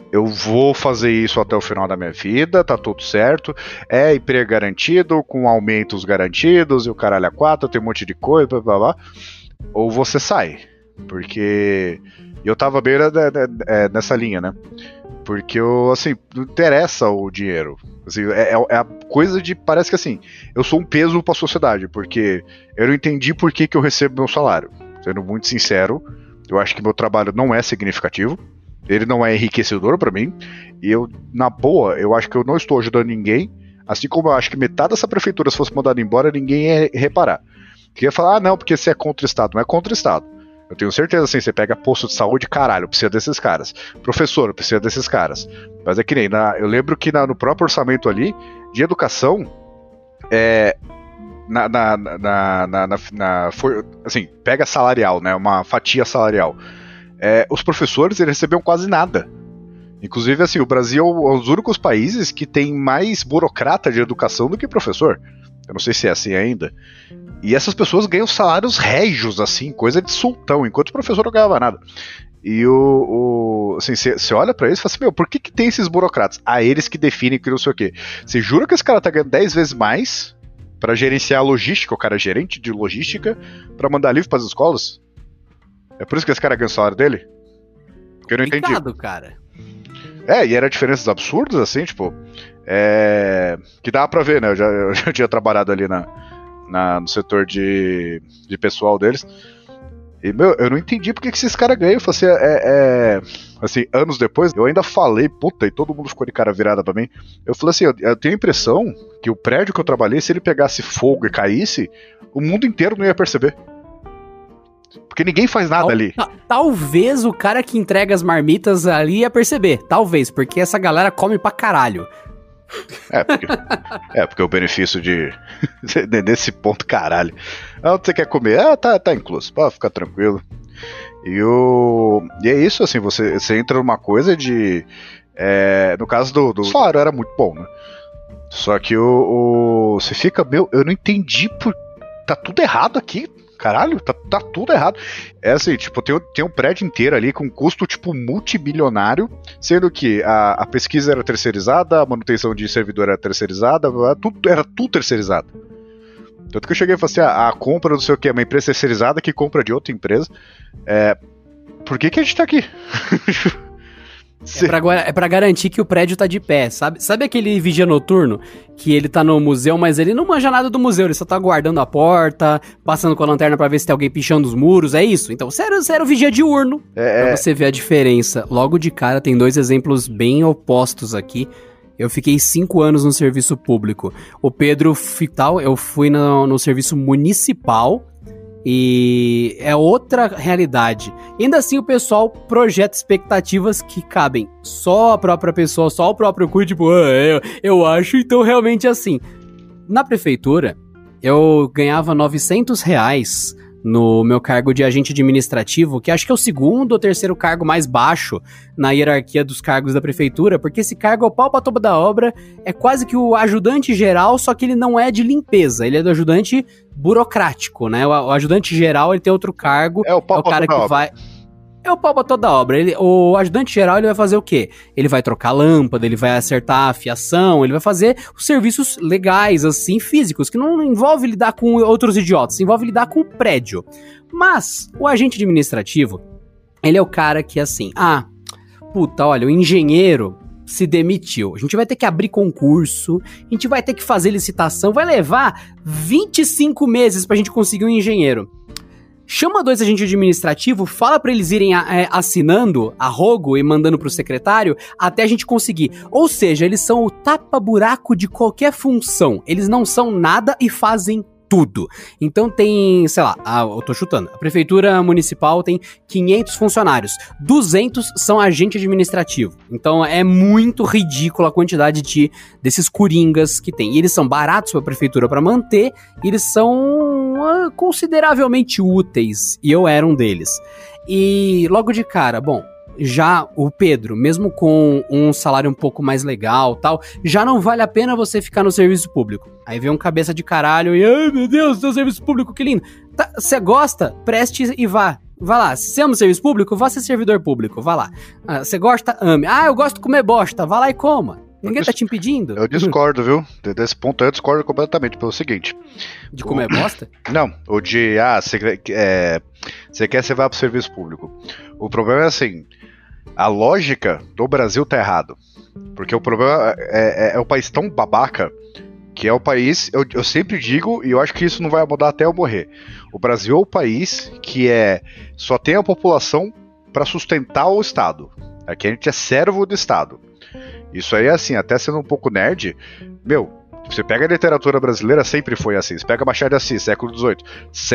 [SPEAKER 6] Eu vou fazer isso até o final da minha vida, tá tudo certo. É emprego garantido, com aumentos garantidos, e o caralho a quatro, tem um monte de coisa, blá blá blá. Ou você sai. Porque eu tava na- é, nessa linha, né? Porque eu, assim, não interessa o dinheiro. Assim, é, é- é a coisa de. Parece que assim, eu sou um peso pra sociedade, porque eu não entendi por que, que eu recebo meu salário. Sendo muito sincero, eu acho que meu trabalho não é significativo. Ele não é enriquecedor pra mim. E eu, na boa, eu acho que eu não estou ajudando ninguém. Assim como eu acho que metade dessa prefeitura, se fosse mandada embora, ninguém ia reparar. Queria falar, ah, não, porque você é contra o Estado. Não é contra o Estado. Eu tenho certeza, assim, você pega posto de saúde, caralho, precisa desses caras. Professor, precisa desses caras. Mas é que nem, na- eu lembro que na- no próprio orçamento ali, de educação, é, na, na, na, na, na- na- foi, assim, pega salarial, né, uma fatia salarial. É, os professores, eles recebiam quase nada. Inclusive, assim, o Brasil é um dos únicos países que tem mais burocrata de educação do que professor. Eu não sei se é assim ainda. E essas pessoas ganham salários régios, assim, coisa de sultão, enquanto o professor não ganhava nada. E o. assim, você olha pra eles e fala assim: Meu, por que, que tem esses burocratas? Ah, eles que definem que não sei o quê. Você jura que esse cara tá ganhando 10 vezes mais pra gerenciar a logística, o cara é gerente de logística, pra mandar livro pras escolas? É por isso que esse cara ganha o salário dele? Porque eu não entendi.
[SPEAKER 4] Cara.
[SPEAKER 6] É, e era diferenças absurdas, assim, tipo. É, que dava pra ver, né? Eu já, eu já tinha trabalhado ali na, na- no setor de, de pessoal deles. E, meu, eu não entendi porque que esses caras ganham. Eu falei assim, é, é- assim, anos depois, eu ainda falei, puta, e todo mundo ficou de cara virada pra mim. Eu falei assim, eu, eu tenho a impressão que o prédio que eu trabalhei, se ele pegasse fogo e caísse, o mundo inteiro não ia perceber. Porque ninguém faz nada
[SPEAKER 4] Tal-
[SPEAKER 6] ali.
[SPEAKER 4] ta- Talvez o cara que entrega as marmitas ali ia perceber. Talvez, porque essa galera come pra caralho.
[SPEAKER 6] É, porque, é, porque o benefício de. Nesse ponto, caralho. Ah, você quer comer? Ah, tá, tá incluso. Pode ficar tranquilo. E, o, e é isso, assim, você, você entra numa coisa de. é, no caso do, do salário era muito bom, né? Só que o, o- Você fica, meu, eu não entendi por. Tá tudo errado aqui. Caralho, tá, tá tudo errado. É assim, tipo, tem, tem um prédio inteiro ali com custo, tipo, multibilionário, sendo que a, a pesquisa era terceirizada, a manutenção de servidor era terceirizada, tudo, era tudo terceirizado. Tanto que eu cheguei e falei assim: ah, a compra não sei o que, é uma empresa terceirizada que compra de outra empresa. É, por que, que a gente tá aqui?
[SPEAKER 4] É pra, é pra garantir que o prédio tá de pé, sabe? Sabe aquele vigia noturno que ele tá no museu, mas ele não manja nada do museu, ele só tá guardando a porta, passando com a lanterna pra ver se tem alguém pichando os muros, é isso? Então era o vigia diurno.
[SPEAKER 6] É,
[SPEAKER 4] Pra você ver a diferença. Logo de cara, tem dois exemplos bem opostos aqui. Eu fiquei cinco anos no serviço público. O Pedro Fital, eu fui no, no serviço municipal e é outra realidade. Ainda assim, o pessoal projeta expectativas que cabem só a própria pessoa, só o próprio cu, tipo, ah, eu, eu acho então realmente assim. Na prefeitura, eu ganhava 900 reais no meu cargo de agente administrativo, que acho que é o segundo ou terceiro cargo mais baixo na hierarquia dos cargos da prefeitura, porque esse cargo é o pau pra toba da obra, é quase que o ajudante geral, só que ele não é de limpeza, ele é do ajudante burocrático, né? O, o ajudante geral, ele tem outro cargo,
[SPEAKER 6] É o pau
[SPEAKER 4] é o cara que
[SPEAKER 6] obra.
[SPEAKER 4] É o pau toda obra. Ele, o ajudante geral ele vai fazer o quê? Ele vai trocar lâmpada, ele vai acertar a fiação, ele vai fazer os serviços legais, assim, físicos, que não envolve lidar com outros idiotas, envolve lidar com o prédio. Mas o agente administrativo, ele é o cara que assim, ah, puta, olha, o engenheiro se demitiu. A gente vai ter que abrir concurso, a gente vai ter que fazer licitação, vai levar 25 meses pra gente conseguir um engenheiro. Chama dois agentes administrativos, fala pra eles irem é, assinando a rogo e mandando pro secretário até a gente conseguir. Ou seja, eles são o tapa-buraco de qualquer função. Eles não são nada e fazem tudo. Então tem, sei lá, a- eu tô chutando. A prefeitura municipal tem 500 funcionários. 200 são agente administrativo. Então é muito ridícula a quantidade de desses coringas que tem. E eles são baratos pra prefeitura pra manter, e eles são ah, consideravelmente úteis. E eu era um deles. E logo de cara, bom, já o Pedro, mesmo com um salário um pouco mais legal tal, já não vale a pena você ficar no serviço público. Aí vem um cabeça de caralho e, ai meu Deus, seu serviço público, que lindo. Tá, Você gosta? Preste e vá. Vá lá. Se ama o serviço público, vá ser servidor público. Vá lá. Ah, Você gosta? Ame. Ah, eu gosto de comer bosta. Vá lá e coma. Ninguém
[SPEAKER 6] dis-
[SPEAKER 4] tá te impedindo
[SPEAKER 6] Eu discordo, viu? De- Desse ponto eu discordo completamente, pelo seguinte.
[SPEAKER 4] de comer bosta?
[SPEAKER 6] Não, o de, ah, você quer- é, você quer, você vai pro serviço público. O problema é assim, a lógica do Brasil tá errado. Porque o problema é, é- é o país tão babaca que é o país, eu, eu sempre digo, e eu acho que isso não vai mudar até eu morrer. O Brasil é o país que é só tem a população para sustentar o Estado. Aqui a gente é servo do Estado. Isso aí é assim, até sendo um pouco nerd, meu, você pega a literatura brasileira, sempre foi assim. Você pega Machado de Assis, século XVIII.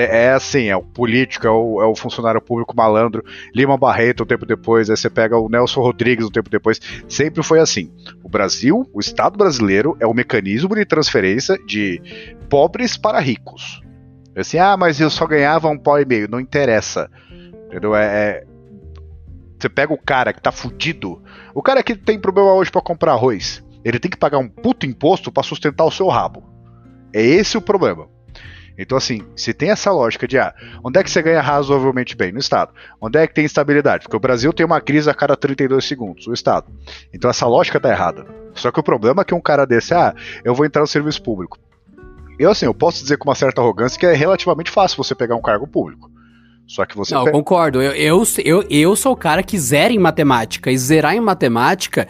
[SPEAKER 6] É assim, é o político, é o, é o funcionário público malandro. Lima Barreto, um tempo depois. Aí você pega o Nelson Rodrigues, um tempo depois. Sempre foi assim. O Brasil, o Estado brasileiro, é o mecanismo de transferência de pobres para ricos. Assim, ah, mas eu só ganhava um pau e meio. Não interessa. Entendeu? É, é- Você pega o cara que tá fudido. O cara que tem problema hoje para comprar arroz. Ele tem que pagar um puto imposto para sustentar o seu rabo. É esse o problema. Então, assim, se tem essa lógica de, ah, onde é que você ganha razoavelmente bem? No Estado. Onde é que tem estabilidade? Porque o Brasil tem uma crise a cada 32 segundos, o Estado. Então, essa lógica tá errada. Só que o problema é que um cara desse, ah, eu vou entrar no serviço público. Eu, assim, eu posso dizer com uma certa arrogância que é relativamente fácil você pegar um cargo público. Só que você
[SPEAKER 4] Não, eu concordo. Eu, eu, eu, eu sou o cara que zera em matemática. E zerar em matemática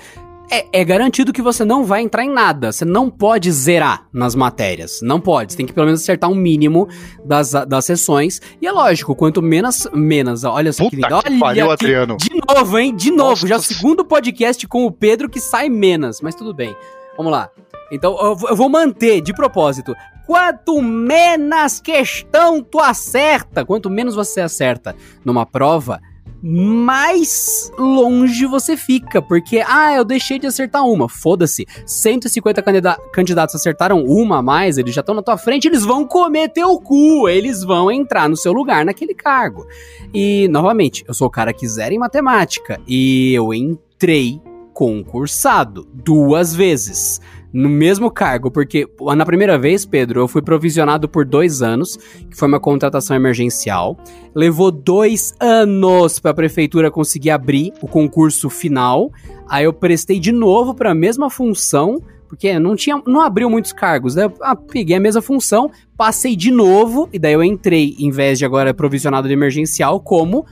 [SPEAKER 4] é, é garantido que você não vai entrar em nada. Você não pode zerar nas matérias. Não pode. Você tem que pelo menos acertar um mínimo das, das sessões. E é lógico, quanto menos. menos olha só
[SPEAKER 6] Puta
[SPEAKER 4] que lindo.
[SPEAKER 6] que
[SPEAKER 4] Olha aqui,
[SPEAKER 6] Adriano.
[SPEAKER 4] De novo, hein? De novo.
[SPEAKER 6] Nossa.
[SPEAKER 4] Já o segundo podcast com o Pedro que sai menos. Mas tudo bem. Vamos lá. Então eu vou manter de propósito. Quanto menos questão tu acerta, quanto menos você acerta numa prova, mais longe você fica. Porque, ah, eu deixei de acertar uma. Foda-se. 150 candida- candidatos acertaram uma a mais, eles já estão na tua frente, eles vão comer teu cu. Eles vão entrar no seu lugar naquele cargo. E, novamente, eu sou o cara que zera em matemática. E eu entrei concursado duas vezes no mesmo cargo, porque na primeira vez, Pedro, eu fui provisionado por dois anos, que foi uma contratação emergencial. Levou dois anos para a prefeitura conseguir abrir o concurso final. Aí eu prestei de novo para a mesma função, porque não tinha, não abriu muitos cargos. Daí eu ah, peguei a mesma função, passei de novo e daí eu entrei, em vez de agora provisionado de emergencial, como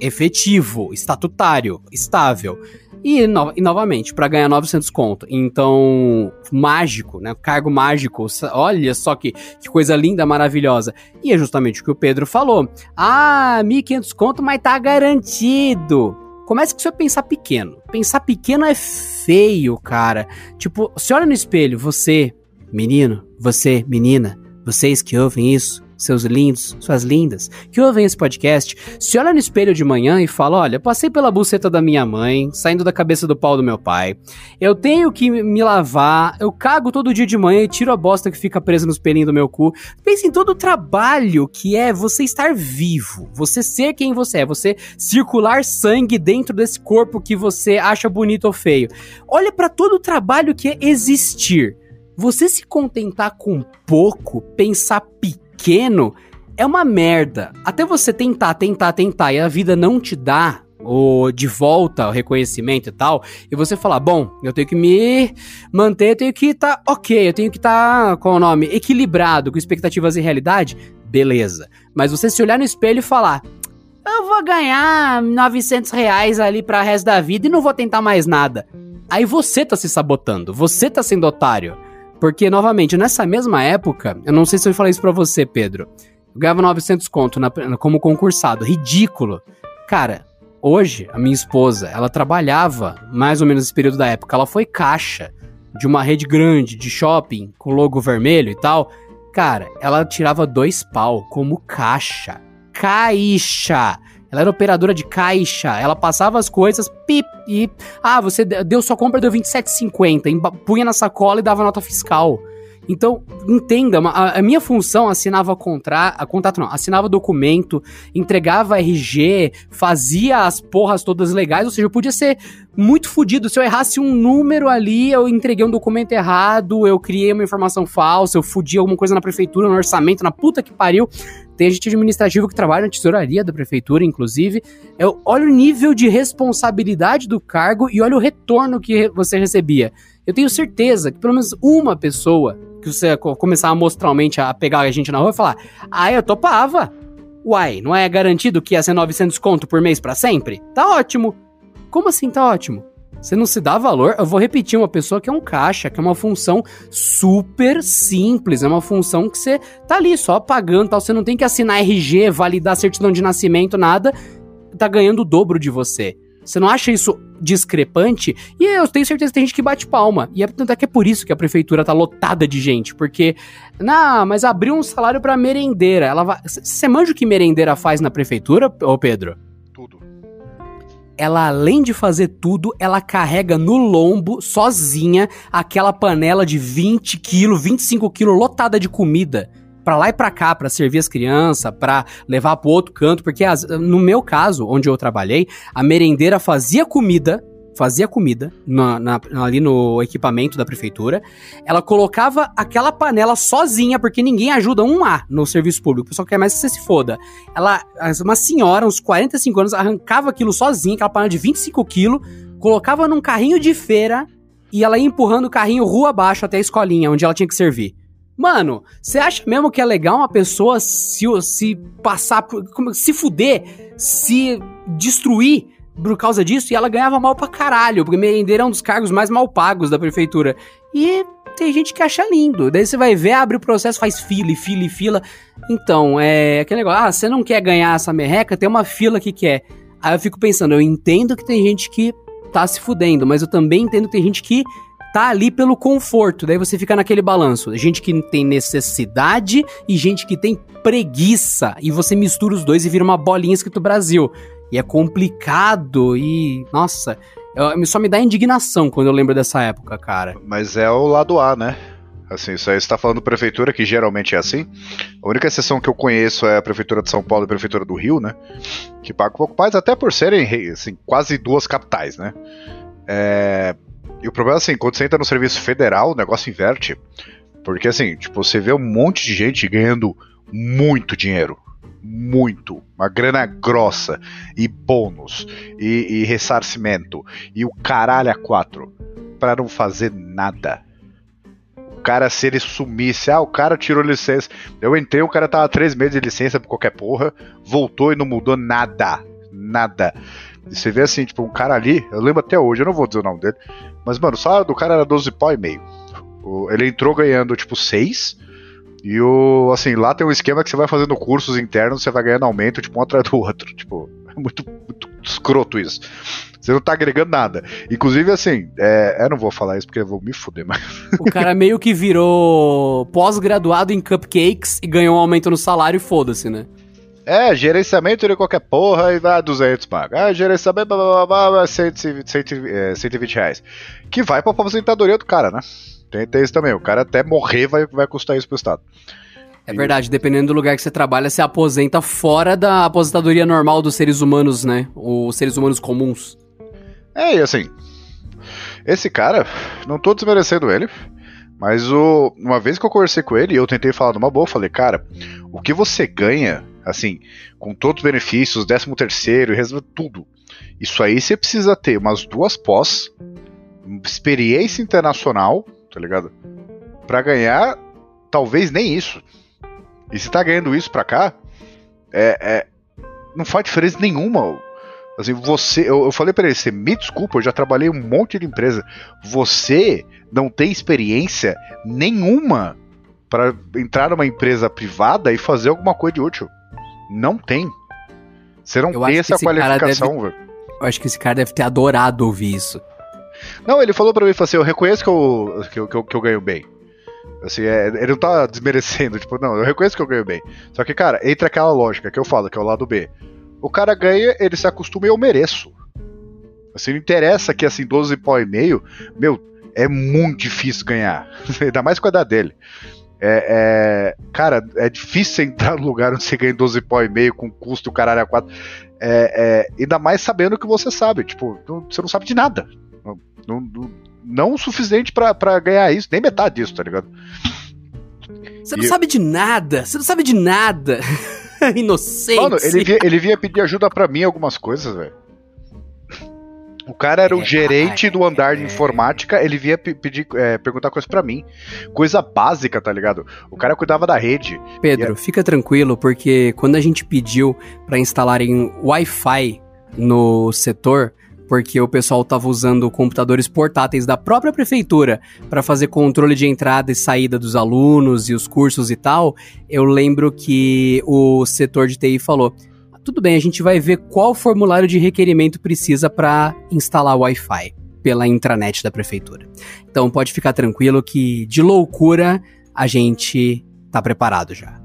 [SPEAKER 4] efetivo, estatutário, estável. E, no- e novamente, para ganhar 900 conto. Então, mágico, né? Cargo mágico. Olha só que, que coisa linda, maravilhosa. E é justamente o que o Pedro falou. Ah, 1.500 conto, mas tá garantido. Comece com você pensar pequeno. Pensar pequeno é feio, cara. Tipo, você olha no espelho, você, menino, você, menina, vocês que ouvem isso, seus lindos, suas lindas, que ouvem esse podcast, se olha no espelho de manhã e fala: olha, passei pela buceta da minha mãe, saindo da cabeça do pau do meu pai. Eu tenho que me lavar, eu cago todo dia de manhã e tiro a bosta que fica presa no espelhinho do meu cu. Pense em todo o trabalho que é você estar vivo, você ser quem você é, você circular sangue dentro desse corpo que você acha bonito ou feio. Olha para todo o trabalho que é existir. Você se contentar com pouco, pensar pequeno, é uma merda. Até você tentar, tentar, tentar e a vida não te dá o de volta o reconhecimento e tal, e você falar, bom, eu tenho que me manter, eu tenho que estar tá, ok, eu tenho que estar, tá, é o nome, equilibrado com expectativas e realidade, beleza. Mas você se olhar no espelho e falar, eu vou ganhar 900 reais ali para resto da vida e não vou tentar mais nada. Aí você tá se sabotando, você tá sendo otário. Porque, novamente, nessa mesma época, eu não sei se eu falei isso pra você, Pedro. Eu ganhava 900 conto na, como concursado. Ridículo. Cara, hoje, a minha esposa, ela trabalhava mais ou menos nesse período da época. Ela foi caixa de uma rede grande de shopping com logo vermelho e tal. Cara, ela tirava dois pau como caixa. Caixa! Ela era operadora de caixa, ela passava as coisas, pip, e. Ah, você deu sua compra, deu 27,50, punha na sacola e dava nota fiscal. Então, entenda, a, a minha função assinava contra, a contato não, assinava documento, entregava RG, fazia as porras todas legais, ou seja, eu podia ser muito fodido. Se eu errasse um número ali, eu entreguei um documento errado, eu criei uma informação falsa, eu fudi alguma coisa na prefeitura, no orçamento, na puta que pariu. Tem agente administrativo que trabalha na tesouraria da prefeitura, inclusive. Eu olho o nível de responsabilidade do cargo e olho o retorno que você recebia. Eu tenho certeza que pelo menos uma pessoa que você começar amostralmente a pegar a gente na rua e falar: Ah, eu topava. Uai, não é garantido que ia ser 900 conto por mês para sempre? Tá ótimo. Como assim tá ótimo? Você não se dá valor. Eu vou repetir, uma pessoa que é um caixa, que é uma função super simples, é uma função que você tá ali só pagando, tal. Você não tem que assinar RG, validar certidão de nascimento, nada. Tá ganhando o dobro de você. Você não acha isso discrepante? E eu tenho certeza que tem gente que bate palma. E é, tanto é que é por isso que a prefeitura tá lotada de gente. Porque, não, mas abriu um salário pra merendeira. Ela vai. Você manja o que merendeira faz na prefeitura, ô Pedro? ela além de fazer tudo, ela carrega no lombo, sozinha, aquela panela de 20 quilos, 25 quilos lotada de comida. Pra lá e pra cá, pra servir as crianças, pra levar pro outro canto, porque as, no meu caso, onde eu trabalhei, a merendeira fazia comida, fazia comida na, na, ali no equipamento da prefeitura, ela colocava aquela panela sozinha, porque ninguém ajuda um A no serviço público, o pessoal quer mais que você se foda. Ela, uma senhora, uns 45 anos, arrancava aquilo sozinha, aquela panela de 25 quilos, colocava num carrinho de feira e ela ia empurrando o carrinho rua abaixo até a escolinha, onde ela tinha que servir. Mano, você acha mesmo que é legal uma pessoa se, se passar, se fuder, se destruir por causa disso e ela ganhava mal pra caralho, porque merendeira é um dos cargos mais mal pagos da prefeitura. E tem gente que acha lindo. Daí você vai ver, abre o processo, faz fila e fila e fila. Então, é aquele negócio, ah, você não quer ganhar essa merreca, tem uma fila que quer. Aí eu fico pensando, eu entendo que tem gente que tá se fudendo, mas eu também entendo que tem gente que tá ali pelo conforto. Daí você fica naquele balanço. Gente que tem necessidade e gente que tem preguiça. E você mistura os dois e vira uma bolinha escrito Brasil. E é complicado e. Nossa, só me dá indignação quando eu lembro dessa época, cara.
[SPEAKER 6] Mas é o lado A, né? Assim, isso aí você tá falando prefeitura, que geralmente é assim. A única exceção que eu conheço é a prefeitura de São Paulo e a prefeitura do Rio, né? Que paga um pouco mais, até por serem assim, quase duas capitais, né? É... E o problema é assim, quando você entra no serviço federal, o negócio inverte. Porque assim, tipo, você vê um monte de gente ganhando muito dinheiro muito, uma grana grossa, e bônus, e, e ressarcimento, e o caralho a quatro, para não fazer nada. O cara, se ele sumisse, ah, o cara tirou licença. Eu entrei, o cara tava três meses de licença por qualquer porra, voltou e não mudou nada. Nada. Você vê assim, tipo, um cara ali, eu lembro até hoje, eu não vou dizer o nome dele, mas, mano, o salário do cara era 12 pau e meio. Ele entrou ganhando, tipo, 6 e o, assim, lá tem um esquema que você vai fazendo cursos internos, você vai ganhando aumento, tipo, um atrás do outro. Tipo, é muito, muito escroto isso. Você não tá agregando nada. Inclusive, assim, é, eu não vou falar isso porque eu vou me fuder, mas.
[SPEAKER 4] O cara meio que virou pós-graduado em cupcakes e ganhou um aumento no salário foda-se, né?
[SPEAKER 6] É, gerenciamento de qualquer porra e vai 200 paga. Ah, gerenciamento, blá, blá, blá, blá 120, 120 reais. Que vai pra aposentadoria do cara, né? Tem, tem isso também. O cara até morrer vai, vai custar isso pro Estado.
[SPEAKER 4] É verdade, dependendo do lugar que você trabalha, você aposenta fora da aposentadoria normal dos seres humanos, né? Os seres humanos comuns.
[SPEAKER 6] É, e assim, esse cara, não tô desmerecendo ele, mas o, uma vez que eu conversei com ele, eu tentei falar numa boa, falei, cara, o que você ganha, assim, com todos os benefícios, 13 terceiro, tudo, isso aí você precisa ter umas duas pós, experiência internacional, tá ligado? Pra ganhar, talvez nem isso. E se tá ganhando isso pra cá, é, é não faz diferença nenhuma. Assim, você, eu, eu falei para ele, você me desculpa, eu já trabalhei um monte de empresa. Você não tem experiência nenhuma para entrar numa empresa privada e fazer alguma coisa de útil. Não tem. Você não
[SPEAKER 4] Eu
[SPEAKER 6] tem essa qualificação, velho.
[SPEAKER 4] Eu acho que esse cara deve ter adorado ouvir isso.
[SPEAKER 6] Não, ele falou pra mim, falou assim, eu reconheço que eu, que eu, que eu, que eu ganho bem. Assim, é, ele não tá desmerecendo, tipo, não, eu reconheço que eu ganho bem. Só que, cara, entra aquela lógica que eu falo, que é o lado B. O cara ganha, ele se acostuma e eu mereço. Assim, não interessa que, assim, 12 pau e meio, meu, é muito difícil ganhar. Ainda mais com a idade dele. É, é, cara, é difícil entrar no lugar onde você ganha 12 pau e meio com custo caralho a 4. É, é, ainda mais sabendo o que você sabe. Tipo, não, você não sabe de nada. Não, não, não o suficiente para ganhar isso, nem metade disso, tá ligado?
[SPEAKER 4] Você não
[SPEAKER 6] E-
[SPEAKER 4] sabe de nada, você não sabe de nada. Inocente.
[SPEAKER 6] Mano, ele vinha, ele vinha pedir ajuda pra mim em algumas coisas, velho. O cara era o
[SPEAKER 4] É,
[SPEAKER 6] gerente do andar de informática, ele vinha pe- pedir, é, perguntar coisas pra mim. Coisa básica, tá ligado? O cara cuidava da rede.
[SPEAKER 4] Pedro, fica tranquilo, porque quando a gente pediu pra instalarem Wi-Fi no setor, porque o pessoal tava usando computadores portáteis da própria prefeitura pra fazer controle de entrada e saída dos alunos e os cursos e tal, eu lembro que o setor de TI falou: tudo bem, a gente vai ver qual formulário de requerimento precisa pra instalar Wi-Fi pela intranet da prefeitura. Então pode ficar tranquilo que de loucura a gente tá preparado já.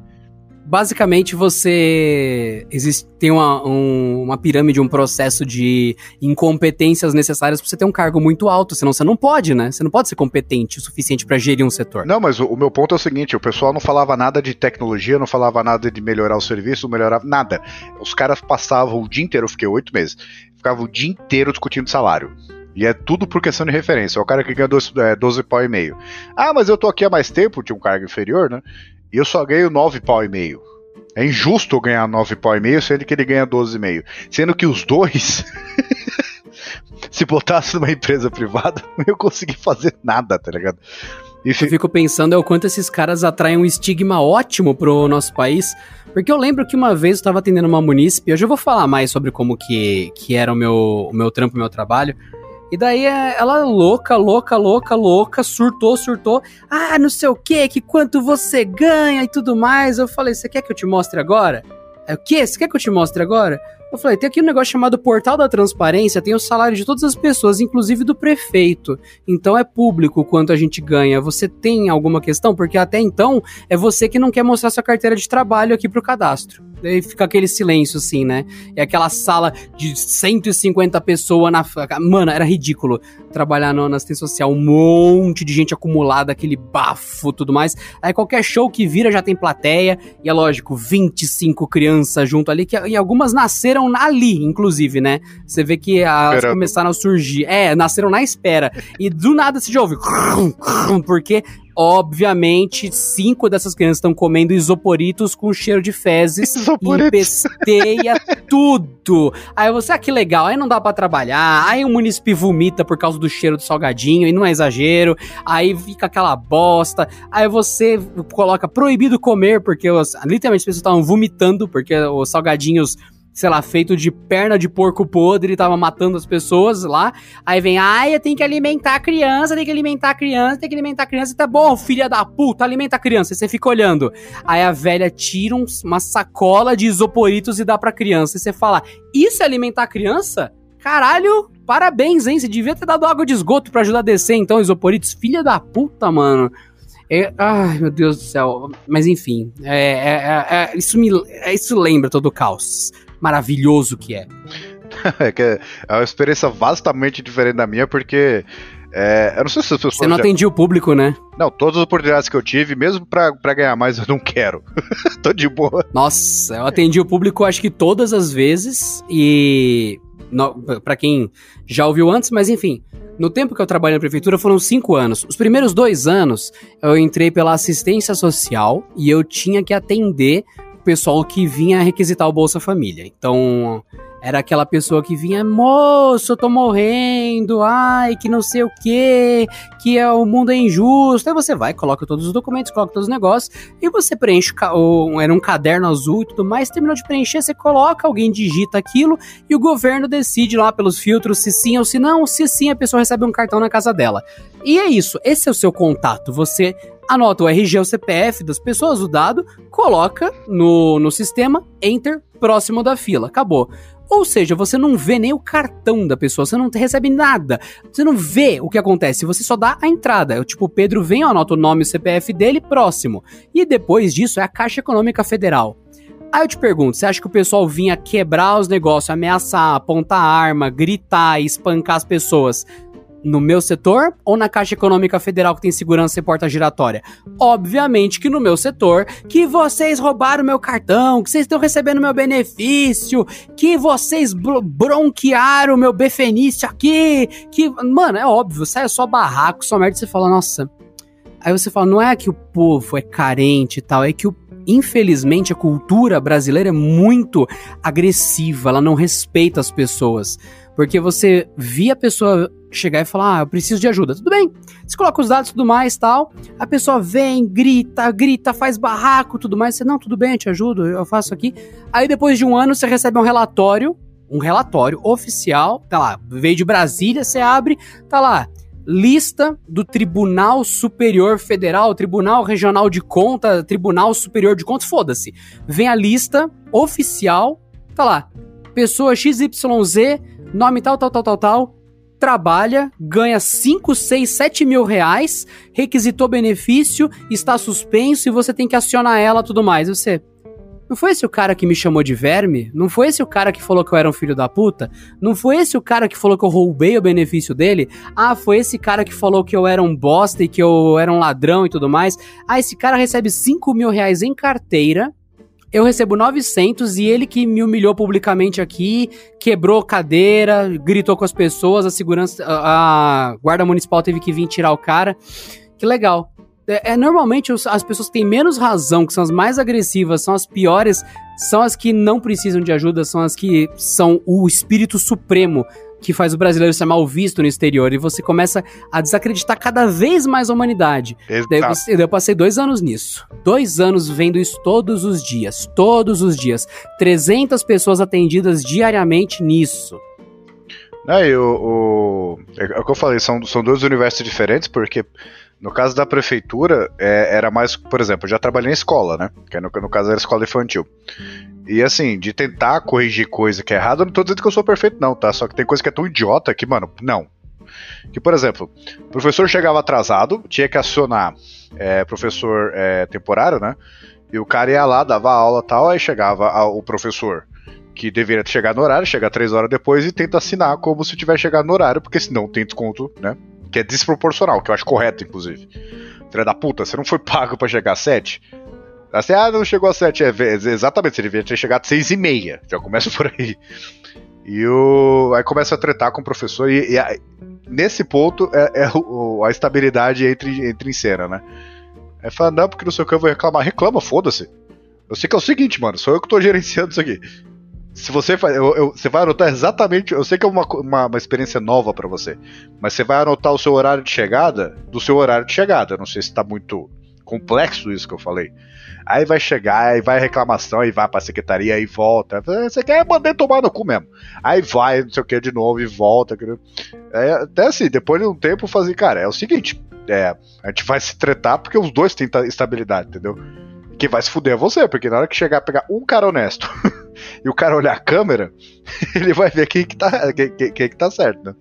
[SPEAKER 4] Basicamente, você. Existe, tem uma, um- uma pirâmide, um processo de incompetências necessárias pra você ter um cargo muito alto, senão você não pode, né? Você não pode ser competente o suficiente pra gerir um setor.
[SPEAKER 6] Não, mas o, o meu ponto é o seguinte: o pessoal não falava nada de tecnologia, não falava nada de melhorar o serviço, não melhorava nada. Os caras passavam o dia inteiro, eu fiquei oito meses, ficavam o dia inteiro discutindo salário. E é tudo por questão de referência. É o cara que ganha 12, é, 12 pau e meio. Ah, mas eu tô aqui há mais tempo, tinha um cargo inferior, né? E eu só ganho 9 pau e meio. É injusto eu ganhar 9 pau e meio, sendo que ele ganha 12,5. Sendo que os dois, se botasse numa empresa privada, não ia conseguir fazer nada, tá ligado? E
[SPEAKER 4] Eu
[SPEAKER 6] fi-
[SPEAKER 4] fico pensando é o quanto esses caras atraem um estigma ótimo pro nosso país. Porque eu lembro que uma vez eu tava atendendo uma munícipe, hoje eu vou falar mais sobre como que, que era o meu, o meu trampo, o meu trabalho. E daí é, ela louca, louca, louca, louca, surtou, surtou. Ah, não sei o que, que quanto você ganha e tudo mais. Eu falei, você quer que eu te mostre agora? É o quê? Você quer que eu te mostre agora? Eu falei, tem aqui um negócio chamado Portal da Transparência, tem o salário de todas as pessoas, inclusive do prefeito. Então é público quanto a gente ganha. Você tem alguma questão? Porque até então é você que não quer mostrar sua carteira de trabalho aqui pro cadastro. Daí fica aquele silêncio assim, né? É aquela sala de 150 pessoas na. Mano, era ridículo trabalhar no, na assistência social. Um monte de gente acumulada, aquele bafo tudo mais. Aí qualquer show que vira já tem plateia. E é lógico, 25 crianças junto ali, que, e algumas nasceram ali, inclusive, né? Você vê que elas
[SPEAKER 6] Esperando.
[SPEAKER 4] começaram a surgir. É, nasceram na espera. E do nada se já ouve. Porque, obviamente, cinco dessas crianças estão comendo isoporitos com cheiro de fezes.
[SPEAKER 6] Isoporitos.
[SPEAKER 4] E empesteia tudo. Aí você, ah, que legal. Aí não dá pra trabalhar. Aí o munícipe vomita por causa do cheiro do salgadinho. E não é exagero. Aí fica aquela bosta. Aí você coloca proibido comer, porque os, literalmente as pessoas estavam vomitando, porque os salgadinhos sei lá, feito de perna de porco podre, tava matando as pessoas lá. Aí vem, ai, eu tenho que alimentar a criança, tem que alimentar a criança, tem que alimentar a criança. Tá bom, filha da puta, alimenta a criança. E você fica olhando. Aí a velha tira um, uma sacola de isoporitos e dá pra criança. E você fala, isso é alimentar a criança? Caralho, parabéns, hein? Você devia ter dado água de esgoto para ajudar a descer, então, isoporitos. Filha da puta, mano. É, ai, meu Deus do céu. Mas enfim, é, é, é, isso, me, isso lembra todo o caos maravilhoso que é.
[SPEAKER 6] é, que é uma experiência vastamente diferente da minha, porque é, eu não sei se as pessoas.
[SPEAKER 4] Você não já... atendia o público, né?
[SPEAKER 6] Não, todas as oportunidades que eu tive, mesmo pra, pra ganhar mais, eu não quero. Tô de boa.
[SPEAKER 4] Nossa, eu atendi o público acho que todas as vezes e. para quem já ouviu antes, mas enfim. No tempo que eu trabalhei na prefeitura foram cinco anos. Os primeiros dois anos eu entrei pela assistência social e eu tinha que atender pessoal que vinha requisitar o Bolsa Família. Então, era aquela pessoa que vinha, moço, eu tô morrendo, ai, que não sei o que, que é, o mundo é injusto. Aí você vai, coloca todos os documentos, coloca todos os negócios, e você preenche, o, era um caderno azul e tudo mais, terminou de preencher, você coloca, alguém digita aquilo, e o governo decide lá pelos filtros se sim ou se não, se sim a pessoa recebe um cartão na casa dela. E é isso, esse é o seu contato, você anota o RG, o CPF das pessoas, o dado, coloca no, no sistema, enter, próximo da fila, acabou. Ou seja, você não vê nem o cartão da pessoa, você não recebe nada, você não vê o que acontece, você só dá a entrada. Eu, tipo, o Pedro vem, anota o nome e o CPF dele, próximo. E depois disso é a Caixa Econômica Federal. Aí eu te pergunto, você acha que o pessoal vinha quebrar os negócios, ameaçar, apontar arma, gritar espancar as pessoas no meu setor ou na Caixa Econômica Federal que tem segurança e porta giratória? Obviamente que no meu setor, que vocês roubaram meu cartão, que vocês estão recebendo meu benefício, que vocês bronquearam meu benefício aqui, que, mano, é óbvio, sai só barraco, só merda, você fala, nossa. Aí você fala, não é que o povo é carente e tal, é que o infelizmente a cultura brasileira é muito agressiva, ela não respeita as pessoas. Porque você via a pessoa chegar e falar, ah, eu preciso de ajuda. Tudo bem. Você coloca os dados e tudo mais tal. A pessoa vem, grita, grita, faz barraco tudo mais. Você, não, tudo bem, eu te ajudo, eu faço aqui. Aí depois de um ano você recebe um relatório, um relatório oficial, tá lá, veio de Brasília, você abre, tá lá, lista do Tribunal Superior Federal, Tribunal Regional de Conta, Tribunal Superior de Contas, foda-se. Vem a lista oficial, tá lá, pessoa XYZ, nome tal, tal, tal, tal, tal, trabalha, ganha 5, 6, 7 mil reais, requisitou benefício, está suspenso e você tem que acionar ela tudo mais. Você. Não foi esse o cara que me chamou de verme? Não foi esse o cara que falou que eu era um filho da puta? Não foi esse o cara que falou que eu roubei o benefício dele? Ah, foi esse cara que falou que eu era um bosta e que eu era um ladrão e tudo mais? Ah, esse cara recebe 5 mil reais em carteira eu recebo 900 e ele que me humilhou publicamente aqui, quebrou cadeira, gritou com as pessoas, a segurança, a, guarda municipal teve que vir tirar o cara. Que legal. É, é, normalmente as pessoas que têm menos razão, que são as mais agressivas, são as piores, são as que não precisam de ajuda, são as que são o espírito supremo que faz o brasileiro ser mal visto no exterior. E você começa a desacreditar cada vez mais a humanidade. Daí, você, eu passei dois anos nisso. Dois anos vendo isso todos os dias. Todos os dias. 300 pessoas atendidas diariamente nisso.
[SPEAKER 6] É, o, o, é, o que eu falei, são, são dois universos diferentes, porque no caso da prefeitura, é, era mais, por exemplo, eu já trabalhei em escola, né? Que no, no caso era escola infantil. E assim, de tentar corrigir coisa que é errada, eu não tô dizendo que eu sou perfeito, não, tá? Só que tem coisa que é tão idiota que, mano, não. Que, por exemplo, o professor chegava atrasado, tinha que acionar é, professor é, temporário, né? E o cara ia lá, dava aula tal, aí chegava a, o professor que deveria chegar no horário, chega três horas depois e tenta assinar como se tivesse chegado no horário, porque senão tem desconto, né? Que é desproporcional, que eu acho correto, inclusive. Filha da puta, você não foi pago para chegar às sete? Assim, ah, não chegou a 7. É, exatamente, você devia ter chegado a 6 e meia. Já começa por aí. E o. Aí começa a tretar com o professor. E, e a, nesse ponto é, é o, a estabilidade entre, entre em cena, né? Aí fala, não, porque não sei o que eu vou reclamar. Reclama, foda-se. Eu sei que é o seguinte, mano, sou eu que tô gerenciando isso aqui. Se você faz. Eu, eu, você vai anotar exatamente. Eu sei que é uma, uma, uma experiência nova para você. Mas você vai anotar o seu horário de chegada do seu horário de chegada. Não sei se tá muito complexo isso que eu falei. Aí vai chegar, aí vai reclamação, aí vai pra secretaria e volta. Você quer mandar tomar no cu mesmo. Aí vai, não sei o que, de novo e volta. É, até assim, depois de um tempo, eu falei, cara, é o seguinte: é, a gente vai se tretar porque os dois têm estabilidade, entendeu? Quem vai se fuder é você, porque na hora que chegar a pegar um cara honesto e o cara olhar a câmera, ele vai ver quem que tá, quem, quem, quem que tá certo, né?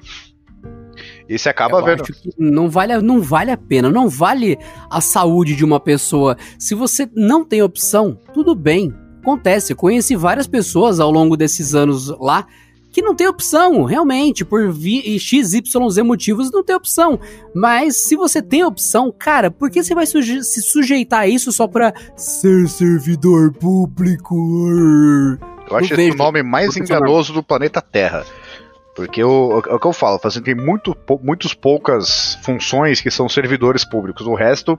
[SPEAKER 6] E você acaba
[SPEAKER 4] Eu
[SPEAKER 6] vendo.
[SPEAKER 4] não vale, a- não vale a pena, não vale a saúde de uma pessoa. Se você não tem opção, tudo bem. Acontece, eu conheci várias pessoas ao longo desses anos lá que não tem opção, realmente, por XYZ motivos não tem opção. Mas se você tem opção, cara, por que você vai suje- se sujeitar a isso só pra ser servidor público?
[SPEAKER 6] Eu acho esse o nome mais enganoso do planeta Terra. Porque o, é o que eu falo, assim, tem muito, muitas poucas funções que são servidores públicos. O resto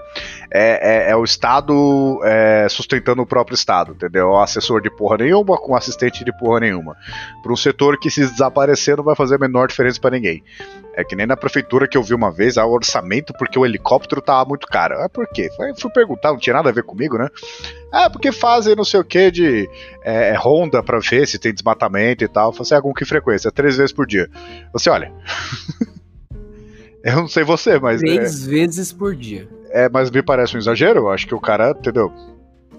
[SPEAKER 6] é, é- é o Estado é, sustentando o próprio Estado, entendeu? Assessor de porra nenhuma com assistente de porra nenhuma. Para um setor que se desaparecer não vai fazer a menor diferença para ninguém. É que nem na prefeitura que eu vi uma vez, o orçamento porque o helicóptero tava muito caro. Ah, por quê? Fui, fui perguntar, não tinha nada a ver comigo, né? Ah, porque fazem não sei o que de é, ronda pra ver se tem desmatamento e tal. Eu falei assim, ah, com que frequência? Três vezes por dia. Você, olha. eu não sei você, mas. É,
[SPEAKER 4] Três vezes por dia.
[SPEAKER 6] é, mas me parece um exagero. Eu acho que o cara, entendeu?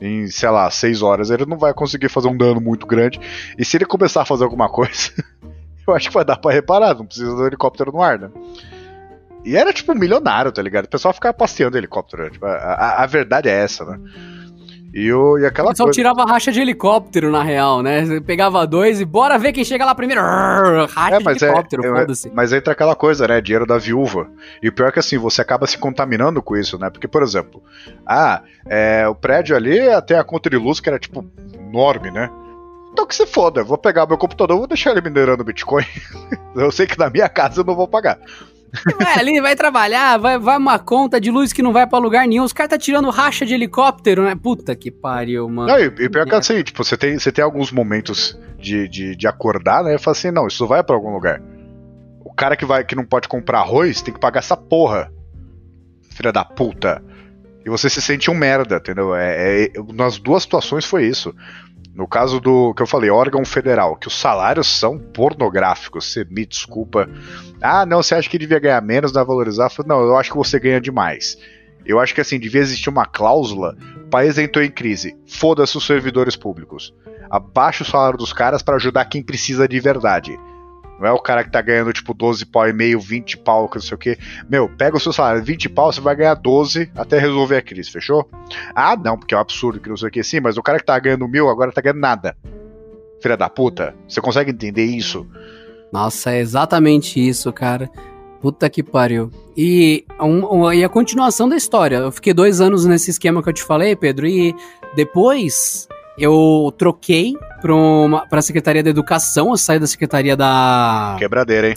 [SPEAKER 6] Em, sei lá, seis horas ele não vai conseguir fazer um dano muito grande. E se ele começar a fazer alguma coisa, eu acho que vai dar pra reparar. Não precisa do helicóptero no ar, né? E era tipo milionário, tá ligado? O pessoal ficava passeando helicóptero. né? Tipo, a, a- a verdade é essa, né? E, o, e aquela
[SPEAKER 4] O pessoal
[SPEAKER 6] coisa.
[SPEAKER 4] tirava racha de helicóptero, na real, né? Você pegava dois e bora ver quem chega lá primeiro. Racha
[SPEAKER 6] É,
[SPEAKER 4] de
[SPEAKER 6] mas é-
[SPEAKER 4] helicóptero,
[SPEAKER 6] é-
[SPEAKER 4] foda-se.
[SPEAKER 6] Mas entra aquela coisa, né? Dinheiro da viúva. E o pior é que assim, você acaba se contaminando com isso, né? Porque, por exemplo, ah, é, o prédio ali tem a conta de luz que era tipo enorme, né? Então que se foda, eu vou pegar meu computador, vou deixar ele minerando Bitcoin. eu sei que na minha casa eu não vou pagar.
[SPEAKER 4] Vai ali, vai trabalhar, vai, vai uma conta de luz que não vai pra lugar nenhum. Os caras tá tirando racha de helicóptero, né? Puta que pariu, mano.
[SPEAKER 6] Não, e, e pior que assim, tipo, você tem, você tem alguns momentos de, de, de acordar, né? E fala assim, não, isso vai pra algum lugar. O cara que vai que não pode comprar arroz tem que pagar essa porra. Filha da puta. E você se sente um merda, entendeu? É, é- nas duas situações foi isso. No caso do que eu falei, órgão federal, que os salários são pornográficos, você me desculpa. Ah, não, você acha que devia ganhar menos, vai valorizar? Não, eu acho que você ganha demais. Eu acho que assim, devia existir uma cláusula. País entrou em crise. Foda-se os servidores públicos. Abaixa o salário dos caras para ajudar quem precisa de verdade. Não é o cara que tá ganhando tipo 12 pau e meio, 20 pau, que não sei o que. Meu, pega o seu salário, 20 pau, você vai ganhar 12 até resolver a crise, fechou? Ah, não, porque é um absurdo que não sei o que. Sim, mas o cara que tá ganhando mil agora tá ganhando nada. Filha da puta. Você consegue entender isso?
[SPEAKER 4] Nossa, é exatamente isso, cara. Puta que pariu. E, um- um- e a continuação da história. Eu fiquei dois anos nesse esquema que eu te falei, Pedro, e depois eu troquei pra, uma, pra Secretaria da Educação, eu saí da Secretaria da.
[SPEAKER 6] Quebradeira, hein?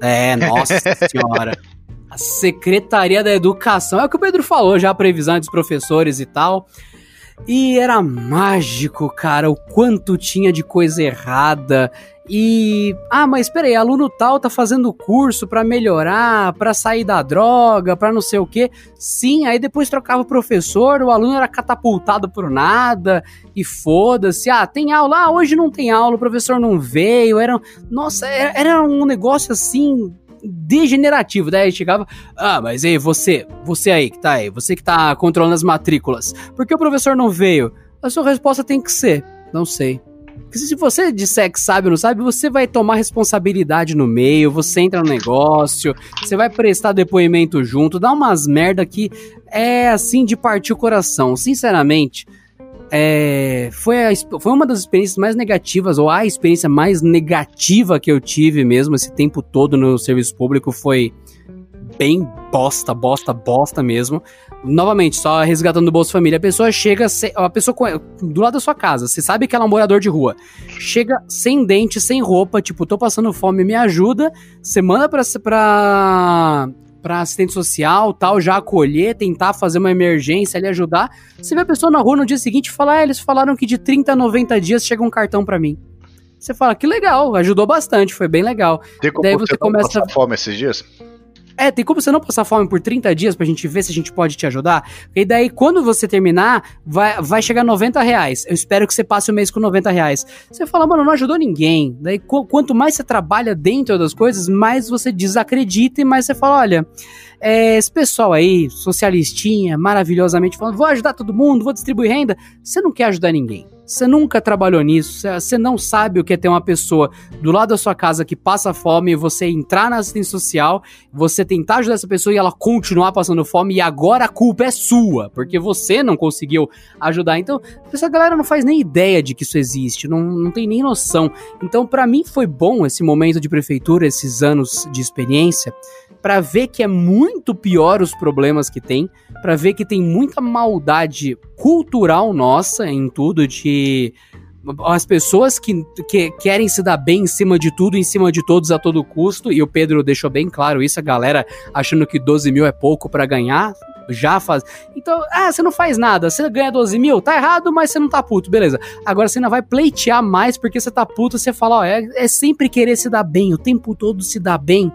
[SPEAKER 4] É, nossa senhora. A Secretaria da Educação. É o que o Pedro falou já, a previsão dos professores e tal. E era mágico, cara, o quanto tinha de coisa errada. E. Ah, mas peraí, aluno tal tá fazendo curso pra melhorar, pra sair da droga, pra não sei o quê. Sim, aí depois trocava o professor, o aluno era catapultado por nada, e foda-se. Ah, tem aula, ah, hoje não tem aula, o professor não veio. Era, nossa, era, era um negócio assim degenerativo. Daí chegava, ah, mas aí você, você aí que tá aí, você que tá controlando as matrículas, por que o professor não veio? A sua resposta tem que ser, não sei. Porque se você disser que sabe ou não sabe, você vai tomar responsabilidade no meio, você entra no negócio, você vai prestar depoimento junto, dá umas merda que é assim de partir o coração. Sinceramente, é, foi, a foi uma das experiências mais negativas, ou a experiência mais negativa que eu tive mesmo esse tempo todo no serviço público foi bem bosta, bosta, bosta mesmo. Novamente, só resgatando do Bolsa Família, a pessoa chega, a pessoa do lado da sua casa, você sabe que ela é um morador de rua, chega sem dente, sem roupa, tipo, tô passando fome, me ajuda, você manda pra, pra, pra assistente social, tal, já acolher, tentar fazer uma emergência ali, ajudar, você vê a pessoa na rua no dia seguinte e fala, ah, eles falaram que de 30 a 90 dias chega um cartão pra mim. Você fala, que legal, ajudou bastante, foi bem legal.
[SPEAKER 6] Tem como
[SPEAKER 4] Daí
[SPEAKER 6] você,
[SPEAKER 4] você começa-
[SPEAKER 6] fome esses dias?
[SPEAKER 4] É, tem como você não passar fome por 30 dias pra gente ver se a gente pode te ajudar? E daí, quando você terminar, vai, vai chegar 90 reais. Eu espero que você passe o mês com 90 reais. Você fala, mano, não ajudou ninguém. Daí, qu quanto mais você trabalha dentro das coisas, mais você desacredita e mais você fala, olha, é, esse pessoal aí, socialistinha, maravilhosamente falando, vou ajudar todo mundo, vou distribuir renda. Você não quer ajudar ninguém. Você nunca trabalhou nisso, você não sabe o que é ter uma pessoa do lado da sua casa que passa fome, você entrar na assistência social, você tentar ajudar essa pessoa e ela continuar passando fome e agora a culpa é sua, porque você não conseguiu ajudar. Então, essa galera não faz nem ideia de que isso existe, não, não tem nem noção. Então, para mim foi bom esse momento de prefeitura, esses anos de experiência, para ver que é muito pior os problemas que tem, para ver que tem muita maldade cultural nossa em tudo de as pessoas que, que, querem se dar bem em cima de tudo, em cima de todos a todo custo, e o Pedro deixou bem claro isso, a galera achando que 12 mil é pouco para ganhar, já faz. Então, ah, você não faz nada, você ganha 12 mil, tá errado, mas você não tá puto, beleza. Agora você ainda vai pleitear mais porque você tá puto, você fala, ó, é, é sempre querer se dar bem, o tempo todo se dar bem.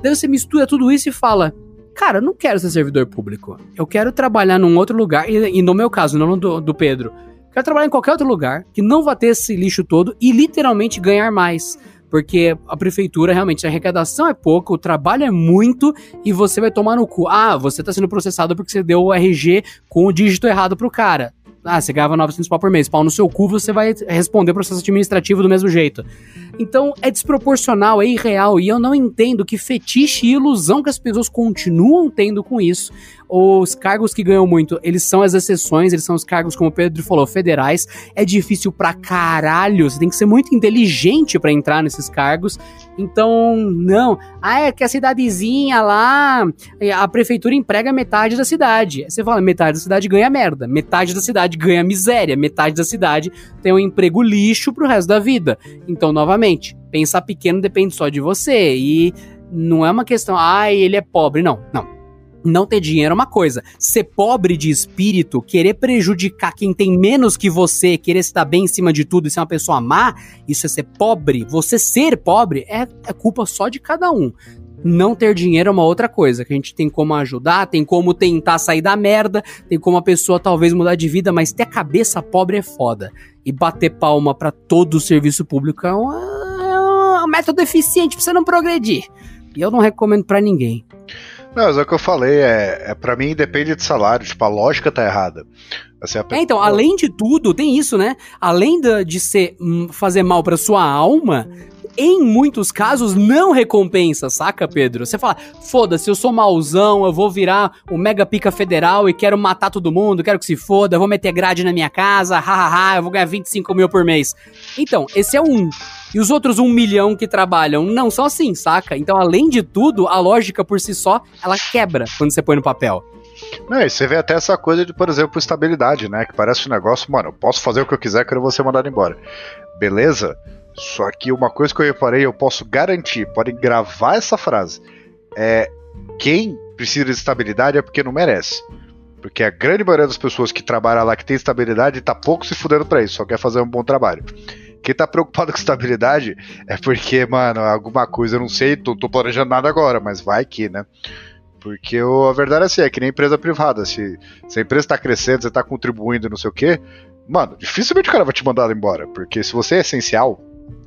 [SPEAKER 4] Daí você mistura tudo isso e fala: Cara, eu não quero ser servidor público. Eu quero trabalhar num outro lugar, e, e no meu caso, não do, do Pedro. Quero trabalhar em qualquer outro lugar que não vá ter esse lixo todo e literalmente ganhar mais. Porque a prefeitura realmente, a arrecadação é pouco, o trabalho é muito e você vai tomar no cu. Ah, você tá sendo processado porque você deu o RG com o dígito errado pro cara. Ah, você ganhava 900 pau por mês. Pau no seu cu, você vai responder o processo administrativo do mesmo jeito. Então é desproporcional, é irreal. E eu não entendo que fetiche e ilusão que as pessoas continuam tendo com isso os cargos que ganham muito, eles são as exceções, eles são os cargos, como o Pedro falou, federais. É difícil pra caralho, você tem que ser muito inteligente para entrar nesses cargos. Então, não. Ah, é que a cidadezinha lá, a prefeitura emprega metade da cidade. Você fala, metade da cidade ganha merda, metade da cidade ganha miséria, metade da cidade tem um emprego lixo pro resto da vida. Então, novamente, pensar pequeno depende só de você. E não é uma questão, ah, ele é pobre. Não, não não ter dinheiro é uma coisa. Ser pobre de espírito, querer prejudicar quem tem menos que você, querer dar bem em cima de tudo e ser uma pessoa má, isso é ser pobre. Você ser pobre é, é culpa só de cada um. Não ter dinheiro é uma outra coisa, que a gente tem como ajudar, tem como tentar sair da merda, tem como a pessoa talvez mudar de vida, mas ter a cabeça pobre é foda. E bater palma para todo o serviço público é, uma, é um método eficiente pra você não progredir. E eu não recomendo para ninguém.
[SPEAKER 6] Não, mas é o que eu falei, é, é para mim depende de salário, tipo, a lógica tá errada.
[SPEAKER 4] Assim, é, então, além de tudo, tem isso, né? Além de, de ser hum, fazer mal para sua alma, em muitos casos não recompensa, saca, Pedro? Você fala, foda-se, eu sou mauzão, eu vou virar o mega pica federal e quero matar todo mundo, quero que se foda, eu vou meter grade na minha casa, hahaha, eu vou ganhar 25 mil por mês. Então, esse é um. E os outros um milhão que trabalham não são assim, saca? Então, além de tudo, a lógica por si só, ela quebra quando você põe no papel.
[SPEAKER 6] Não, e você vê até essa coisa de, por exemplo, estabilidade, né? Que parece um negócio, mano, eu posso fazer o que eu quiser, quero você mandado embora. Beleza? Só que uma coisa que eu reparei, eu posso garantir, podem gravar essa frase. É quem precisa de estabilidade é porque não merece. Porque a grande maioria das pessoas que trabalham lá que tem estabilidade tá pouco se fudendo pra isso, só quer fazer um bom trabalho. Quem tá preocupado com estabilidade é porque, mano, alguma coisa eu não sei, tô, tô planejando nada agora, mas vai que, né? Porque a verdade é assim, é que nem empresa privada. Se, se a empresa tá crescendo, você tá contribuindo, não sei o quê, mano, dificilmente o cara vai te mandar embora. Porque se você é essencial,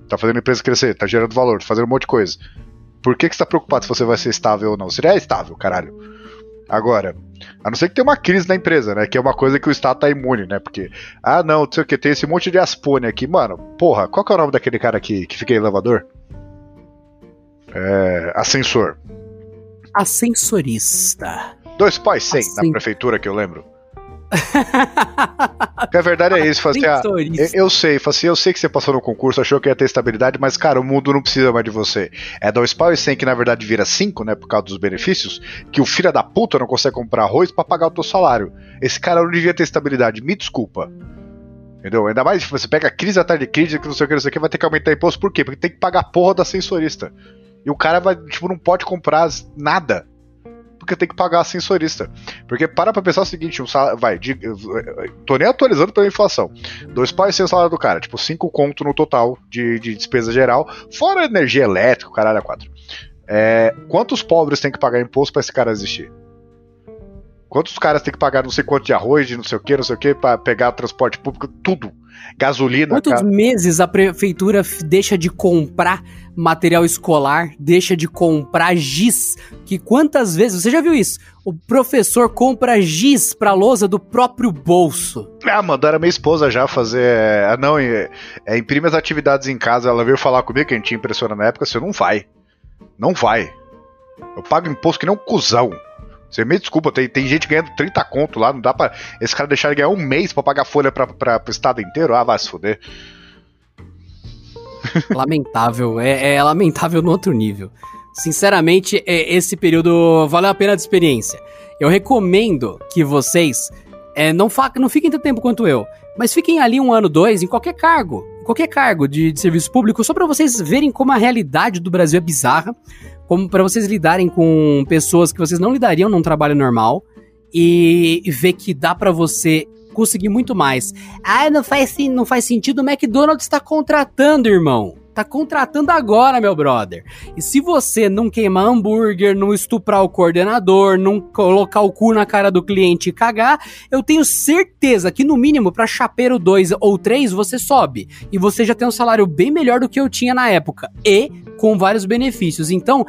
[SPEAKER 6] tá fazendo a empresa crescer, tá gerando valor, tá fazendo um monte de coisa. Por que, que você tá preocupado se você vai ser estável ou não? Você já é estável, caralho. Agora, a não ser que tenha uma crise na empresa, né? Que é uma coisa que o Estado tá imune, né? Porque, ah, não, não sei o que, tem esse monte de aspone aqui. Mano, porra, qual que é o nome daquele cara aqui que fica em elevador? É. Ascensor.
[SPEAKER 4] Ascensorista.
[SPEAKER 6] Dois pais sem na prefeitura que eu lembro. a verdade é isso, assim, ah, eu, eu sei, assim, eu sei que você passou no concurso, achou que ia ter estabilidade, mas cara, o mundo não precisa mais de você. É dois pau e cem que na verdade vira cinco, né, por causa dos benefícios, que o filho da puta não consegue comprar arroz para pagar o teu salário. Esse cara não devia ter estabilidade, me desculpa. Entendeu? Ainda mais se você pega crise atrás de crise, que não sei o que, não sei o que, vai ter que aumentar imposto, por quê? Porque tem que pagar a porra da sensorista. E o cara vai, tipo, não pode comprar nada porque tem que pagar a sensorista. Porque para pra pensar o seguinte, um salário, vai, de, tô nem atualizando pela inflação. Dois pais sem o salário do cara, tipo, cinco conto no total de, de despesa geral, fora energia elétrica, caralho, a quatro. É, quantos pobres tem que pagar imposto para esse cara existir? Quantos caras tem que pagar não sei quanto de arroz, de não sei o que, não sei o que, para pegar transporte público, tudo. Gasolina.
[SPEAKER 4] Quantos
[SPEAKER 6] cara.
[SPEAKER 4] meses a prefeitura deixa de comprar material escolar, deixa de comprar giz? Que quantas vezes, você já viu isso? O professor compra giz pra lousa do próprio bolso.
[SPEAKER 6] Ah, mandaram minha esposa já fazer. Ah, não, é, é, imprime as atividades em casa. Ela veio falar comigo que a gente tinha impressora na época. Você não vai. Não vai. Eu pago imposto que nem um cuzão. Você me desculpa, tem, tem gente ganhando 30 conto lá, não dá pra. Esse cara deixar ele ganhar um mês pra pagar folha pra, pra, pro estado inteiro? Ah, vai se fuder.
[SPEAKER 4] Lamentável, é, é lamentável no outro nível. Sinceramente, é, esse período valeu a pena de experiência. Eu recomendo que vocês é, não, fa não fiquem tanto tempo quanto eu, mas fiquem ali um ano, dois, em qualquer cargo, qualquer cargo de, de serviço público, só para vocês verem como a realidade do Brasil é bizarra, como para vocês lidarem com pessoas que vocês não lidariam num trabalho normal e, ver que dá para você conseguir muito mais. Ah, não faz, não faz sentido, o McDonald's está contratando, irmão. Tá contratando agora, meu brother. E se você não queimar hambúrguer, não estuprar o coordenador, não colocar o cu na cara do cliente e cagar, eu tenho certeza que no mínimo para chapeiro 2 ou 3 você sobe. E você já tem um salário bem melhor do que eu tinha na época. E com vários benefícios. Então,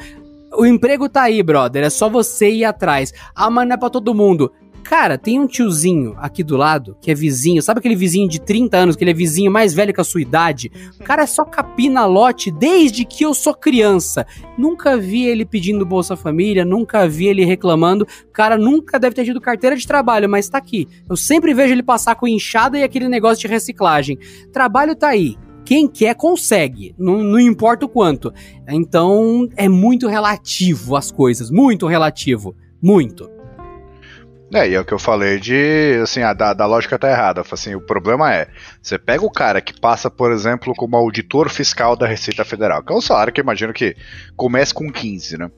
[SPEAKER 4] o emprego tá aí, brother. É só você ir atrás. Ah, mas não é pra todo mundo. Cara, tem um tiozinho aqui do lado, que é vizinho, sabe aquele vizinho de 30 anos, que ele é vizinho mais velho que a sua idade? O cara é só capina lote desde que eu sou criança. Nunca vi ele pedindo Bolsa Família, nunca vi ele reclamando. O cara nunca deve ter tido carteira de trabalho, mas tá aqui. Eu sempre vejo ele passar com enxada e aquele negócio de reciclagem. Trabalho tá aí. Quem quer consegue, não, não importa o quanto. Então é muito relativo as coisas, muito relativo, muito.
[SPEAKER 6] É, e é o que eu falei de, assim, a da, da lógica tá errada. Assim, o problema é, você pega o cara que passa, por exemplo, como auditor fiscal da Receita Federal, que é um salário que eu imagino que comece com 15, né?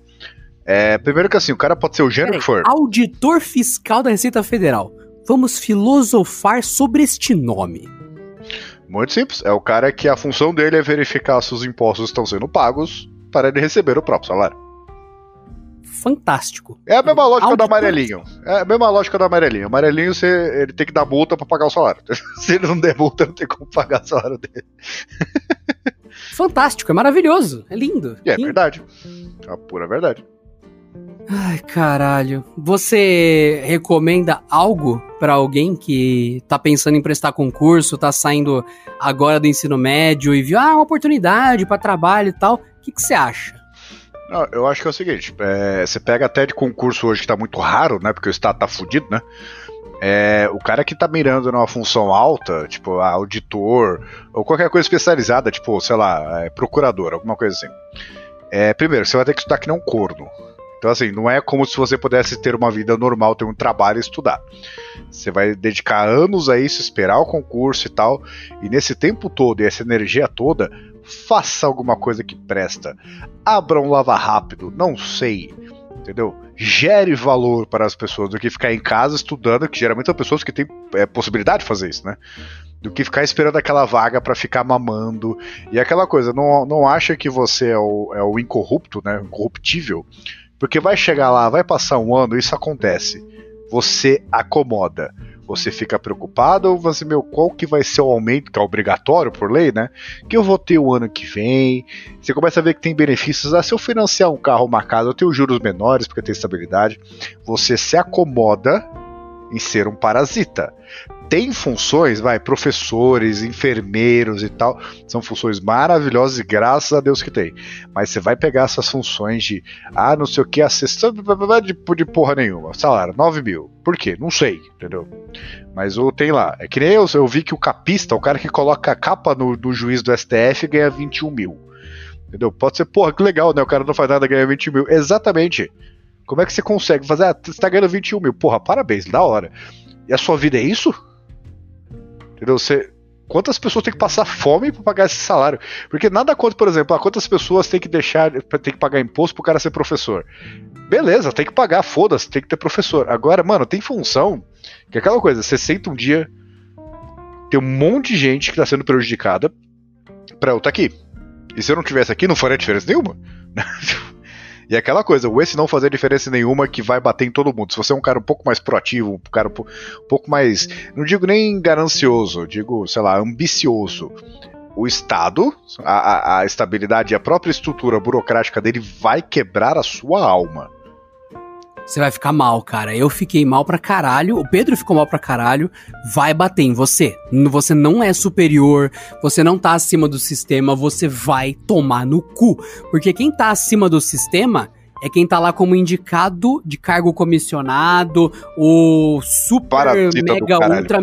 [SPEAKER 6] É, primeiro que assim, o cara pode ser o gênero
[SPEAKER 4] Peraí,
[SPEAKER 6] que for.
[SPEAKER 4] Auditor fiscal da Receita Federal. Vamos filosofar sobre este nome.
[SPEAKER 6] Muito simples. É o cara que a função dele é verificar se os impostos estão sendo pagos para ele receber o próprio salário.
[SPEAKER 4] Fantástico.
[SPEAKER 6] É a mesma lógica do amarelinho. É a mesma lógica do amarelinho. O amarelinho, você, ele tem que dar multa para pagar o salário. se ele não der multa, não tem como pagar o salário dele.
[SPEAKER 4] Fantástico, é maravilhoso, é lindo.
[SPEAKER 6] E é
[SPEAKER 4] lindo.
[SPEAKER 6] verdade. É a pura verdade.
[SPEAKER 4] Ai, caralho. Você recomenda algo pra alguém que tá pensando em prestar concurso, tá saindo agora do ensino médio e viu, ah, uma oportunidade pra trabalho e tal? O que você acha?
[SPEAKER 6] Não, eu acho que é o seguinte, é, você pega até de concurso hoje que tá muito raro, né? Porque o estado tá fudido, né? É, o cara que tá mirando numa função alta, tipo ah, auditor, ou qualquer coisa especializada, tipo, sei lá, é, procurador, alguma coisa assim. É, primeiro, você vai ter que estudar que nem um corno. Então, assim, não é como se você pudesse ter uma vida normal, ter um trabalho e estudar. Você vai dedicar anos a isso, esperar o concurso e tal, e nesse tempo todo e essa energia toda, faça alguma coisa que presta. Abra um lava rápido, não sei. Entendeu? Gere valor para as pessoas do que ficar em casa estudando, que geralmente são pessoas que têm é, possibilidade de fazer isso, né? Do que ficar esperando aquela vaga para ficar mamando. E aquela coisa, não, não acha que você é o, é o incorrupto, né? Incorruptível. Porque vai chegar lá, vai passar um ano, isso acontece. Você acomoda. Você fica preocupado ou você, meu, qual que vai ser o aumento, que é obrigatório por lei, né? Que eu vou ter o ano que vem. Você começa a ver que tem benefícios. Ah, se eu financiar um carro, uma casa, eu tenho juros menores porque tem estabilidade. Você se acomoda em ser um parasita. Tem funções, vai, professores, enfermeiros e tal, são funções maravilhosas e graças a Deus que tem. Mas você vai pegar essas funções de, ah, não sei o que, assistente de, de porra nenhuma, salário, 9 mil. Por quê? Não sei, entendeu? Mas o tem lá. É que nem eu, eu vi que o capista, o cara que coloca a capa no, no juiz do STF, ganha 21 mil. Entendeu? Pode ser, porra, que legal, né? O cara não faz nada, ganha 20 mil. Exatamente. Como é que você consegue fazer? Ah, você tá ganhando 21 mil. Porra, parabéns, da hora. E a sua vida é isso? Entendeu? Você, quantas pessoas têm que passar fome para pagar esse salário? Porque nada contra, por exemplo, ah, quantas pessoas têm que deixar, tem que pagar imposto pro cara ser professor. Beleza, tem que pagar, foda-se, tem que ter professor. Agora, mano, tem função que é aquela coisa, você senta um dia, tem um monte de gente que tá sendo prejudicada pra eu estar tá aqui. E se eu não tivesse aqui, não faria diferença nenhuma. E é aquela coisa, o esse não fazer diferença nenhuma que vai bater em todo mundo. Se você é um cara um pouco mais proativo, um cara um po- pouco mais. Não digo nem ganancioso, digo, sei lá, ambicioso. O Estado, a- a estabilidade e a própria estrutura burocrática dele vai quebrar a sua alma.
[SPEAKER 4] Você vai ficar mal, cara. Eu fiquei mal pra caralho. O Pedro ficou mal pra caralho. Vai bater em você. Você não é superior. Você não tá acima do sistema. Você vai tomar no cu. Porque quem tá acima do sistema é quem tá lá como indicado de cargo comissionado, o super
[SPEAKER 6] Parasita
[SPEAKER 4] mega ultra.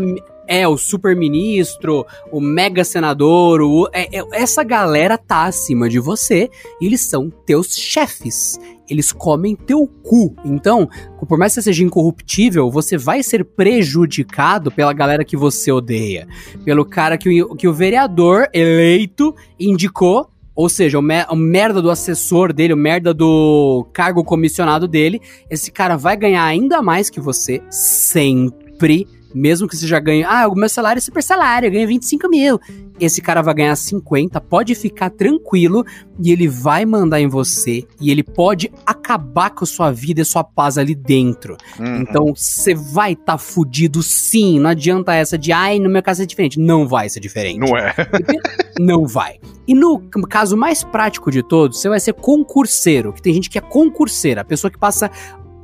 [SPEAKER 4] É, o super ministro, o mega senador, o, é- é- essa galera tá acima de você e eles são teus chefes. Eles comem teu cu. Então, por mais que você seja incorruptível, você vai ser prejudicado pela galera que você odeia. Pelo cara que o, que o vereador eleito indicou. Ou seja, o, o merda do assessor dele, o merda do cargo comissionado dele. Esse cara vai ganhar ainda mais que você, sempre. Mesmo que você já ganhe. Ah, o meu salário é super salário, eu ganho 25 mil. Esse cara vai ganhar 50, pode ficar tranquilo e ele vai mandar em você e ele pode acabar com a sua vida e sua paz ali dentro.
[SPEAKER 6] Uhum.
[SPEAKER 4] Então você vai estar tá fudido sim. Não adianta essa de, ai, no meu caso é diferente. Não vai ser diferente.
[SPEAKER 6] Não é.
[SPEAKER 4] Não vai. E no caso mais prático de todos, você vai ser concurseiro, que tem gente que é concurseira, a pessoa que passa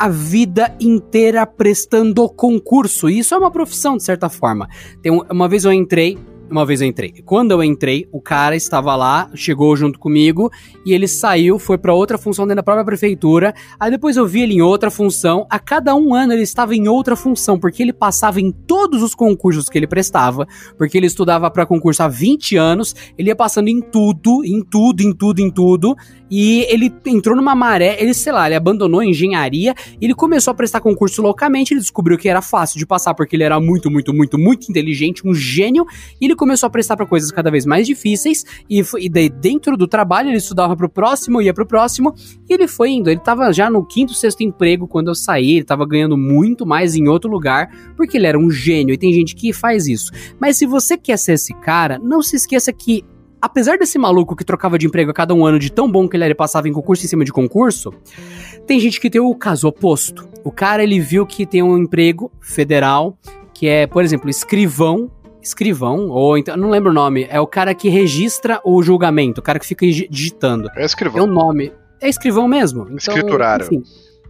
[SPEAKER 4] a vida inteira prestando concurso. E isso é uma profissão, de certa forma. Tem um- uma vez eu entrei. Uma vez eu entrei. Quando eu entrei, o cara estava lá, chegou junto comigo e ele saiu, foi para outra função dentro da própria prefeitura. Aí depois eu vi ele em outra função. A cada um ano ele estava em outra função, porque ele passava em todos os concursos que ele prestava, porque ele estudava para concurso há 20 anos. Ele ia passando em tudo, em tudo, em tudo, em tudo. E ele entrou numa maré, ele, sei lá, ele abandonou a engenharia, ele começou a prestar concurso loucamente, ele descobriu que era fácil de passar porque ele era muito, muito, muito, muito inteligente, um gênio, e ele começou a prestar para coisas cada vez mais difíceis, e, e daí dentro do trabalho ele estudava pro próximo, ia pro próximo, e ele foi indo, ele tava já no quinto, sexto emprego quando eu saí, ele tava ganhando muito mais em outro lugar, porque ele era um gênio, e tem gente que faz isso. Mas se você quer ser esse cara, não se esqueça que apesar desse maluco que trocava de emprego a cada um ano de tão bom que ele era e passava em concurso em cima de concurso, tem gente que tem o caso oposto. O cara, ele viu que tem um emprego federal, que é, por exemplo, escrivão, escrivão, ou então, não lembro o nome, é o cara que registra o julgamento, o cara que fica digi- digitando.
[SPEAKER 6] É
[SPEAKER 4] É
[SPEAKER 6] escrivão.
[SPEAKER 4] um nome. É escrivão mesmo. Então,
[SPEAKER 6] Escriturário.
[SPEAKER 4] enfim.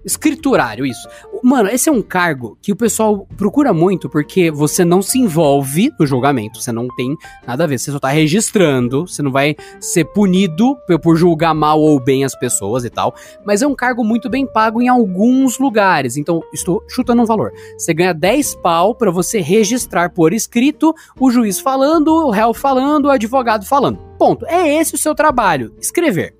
[SPEAKER 4] Escriturário, isso. Mano, esse é um cargo que o pessoal procura muito porque você não se envolve no julgamento, você não tem nada a ver, você só tá registrando, você não vai ser punido por- julgar mal ou bem as pessoas e tal, mas é um cargo muito bem pago em alguns lugares. Então, estou chutando um valor. Você ganha 10 pau pra você registrar por escrito o juiz falando, o réu falando, o advogado falando. Ponto. É esse o seu trabalho, escrever.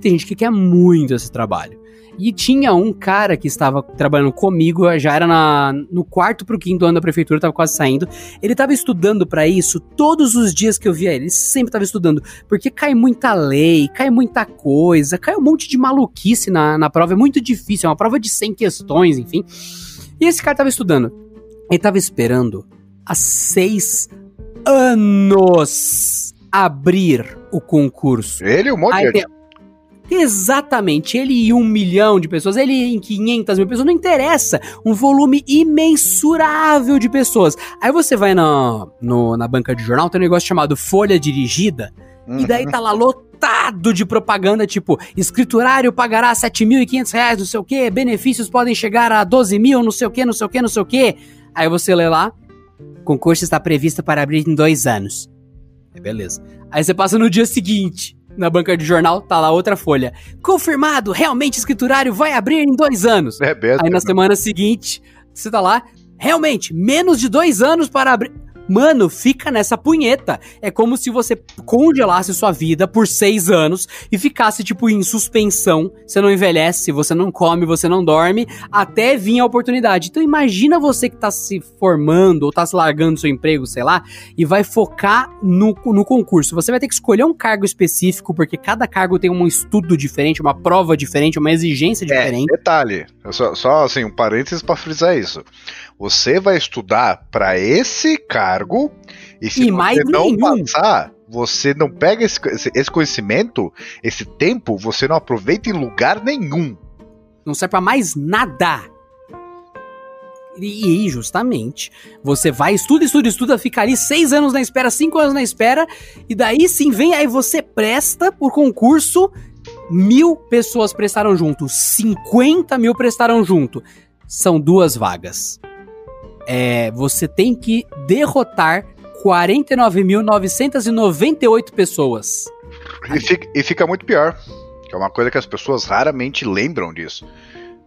[SPEAKER 4] Tem gente que quer muito esse trabalho. E tinha um cara que estava trabalhando comigo, já era na, no quarto pro quinto ano da prefeitura, tava quase saindo. Ele tava estudando pra isso todos os dias que eu via ele. Ele sempre tava estudando. Porque cai muita lei, cai muita coisa, cai um monte de maluquice na, na prova. É muito difícil, é uma prova de 100 questões, enfim. E esse cara tava estudando. Ele tava esperando há seis anos abrir o concurso.
[SPEAKER 6] Ele e um monte
[SPEAKER 4] Aí
[SPEAKER 6] de
[SPEAKER 4] tem- Exatamente, ele e um milhão de pessoas, ele em 500 mil pessoas, não interessa. Um volume imensurável de pessoas. Aí você vai na, no- na banca de jornal, tem um negócio chamado Folha Dirigida,
[SPEAKER 6] Uhum.
[SPEAKER 4] e daí tá lá lotado de propaganda, tipo, escriturário pagará 7.500 reais, não sei o quê, benefícios podem chegar a 12 mil, não sei o quê, não sei o quê, não sei o quê. Aí você lê lá, concurso está previsto para abrir em dois anos. É beleza. Aí você passa no dia seguinte, na banca de jornal, tá lá outra folha. Confirmado, realmente escriturário vai abrir em dois anos.
[SPEAKER 6] É mesmo.
[SPEAKER 4] Aí na semana seguinte, você tá lá, realmente, menos de dois anos para abrir. Mano, fica nessa punheta. É como se você congelasse sua vida por seis anos e ficasse, tipo, em suspensão. Você não envelhece, você não come, você não dorme, até vir a oportunidade. Então imagina você que tá se formando ou tá se largando seu emprego, sei lá, e vai focar no, no concurso. Você vai ter que escolher um cargo específico, porque cada cargo tem um estudo diferente, uma prova diferente, uma exigência diferente.
[SPEAKER 6] Detalhe, eu só, só assim, um parênteses pra frisar isso. Você vai estudar pra esse cargo e se
[SPEAKER 4] E
[SPEAKER 6] você não
[SPEAKER 4] nenhum.
[SPEAKER 6] passar, você não pega esse, esse- conhecimento, esse tempo, você não aproveita em lugar nenhum.
[SPEAKER 4] Não serve pra mais nada. E, e, justamente, você vai, estuda, estuda, estuda, fica ali seis anos na espera, cinco anos na espera, e daí sim vem, aí você presta por concurso, mil pessoas prestaram junto, 50 mil prestaram junto. São duas vagas. É, você tem que derrotar 49.998 pessoas.
[SPEAKER 6] E fica, e fica muito pior. Que é uma coisa que as pessoas raramente lembram disso.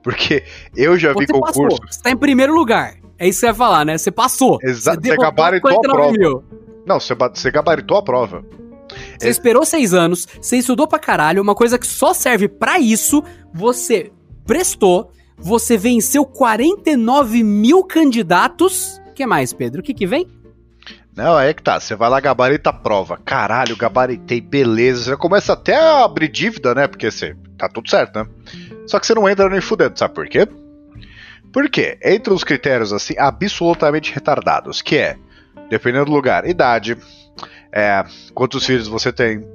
[SPEAKER 6] Porque eu já vi
[SPEAKER 4] Você
[SPEAKER 6] concurso.
[SPEAKER 4] passou, você tá em primeiro lugar. É isso que você vai falar, né? Você passou.
[SPEAKER 6] Exa- você
[SPEAKER 4] derrotou
[SPEAKER 6] gabaritou a
[SPEAKER 4] 49
[SPEAKER 6] prova.
[SPEAKER 4] mil.
[SPEAKER 6] Não, você, você gabaritou a prova.
[SPEAKER 4] Você
[SPEAKER 6] É-
[SPEAKER 4] esperou seis anos, você estudou pra caralho, uma coisa que só serve pra isso, você prestou, você venceu 49 mil candidatos. O que mais, Pedro? O que que vem?
[SPEAKER 6] Não, é que tá. Você vai lá, gabarita a prova. Caralho, gabaritei, beleza. Você começa até a abrir dívida, né? Porque você tá tudo certo, né? Só que você não entra nem fudendo, sabe por quê? Por quê? Entre os critérios, assim, absolutamente retardados, que é, dependendo do lugar, idade, é, quantos filhos você tem,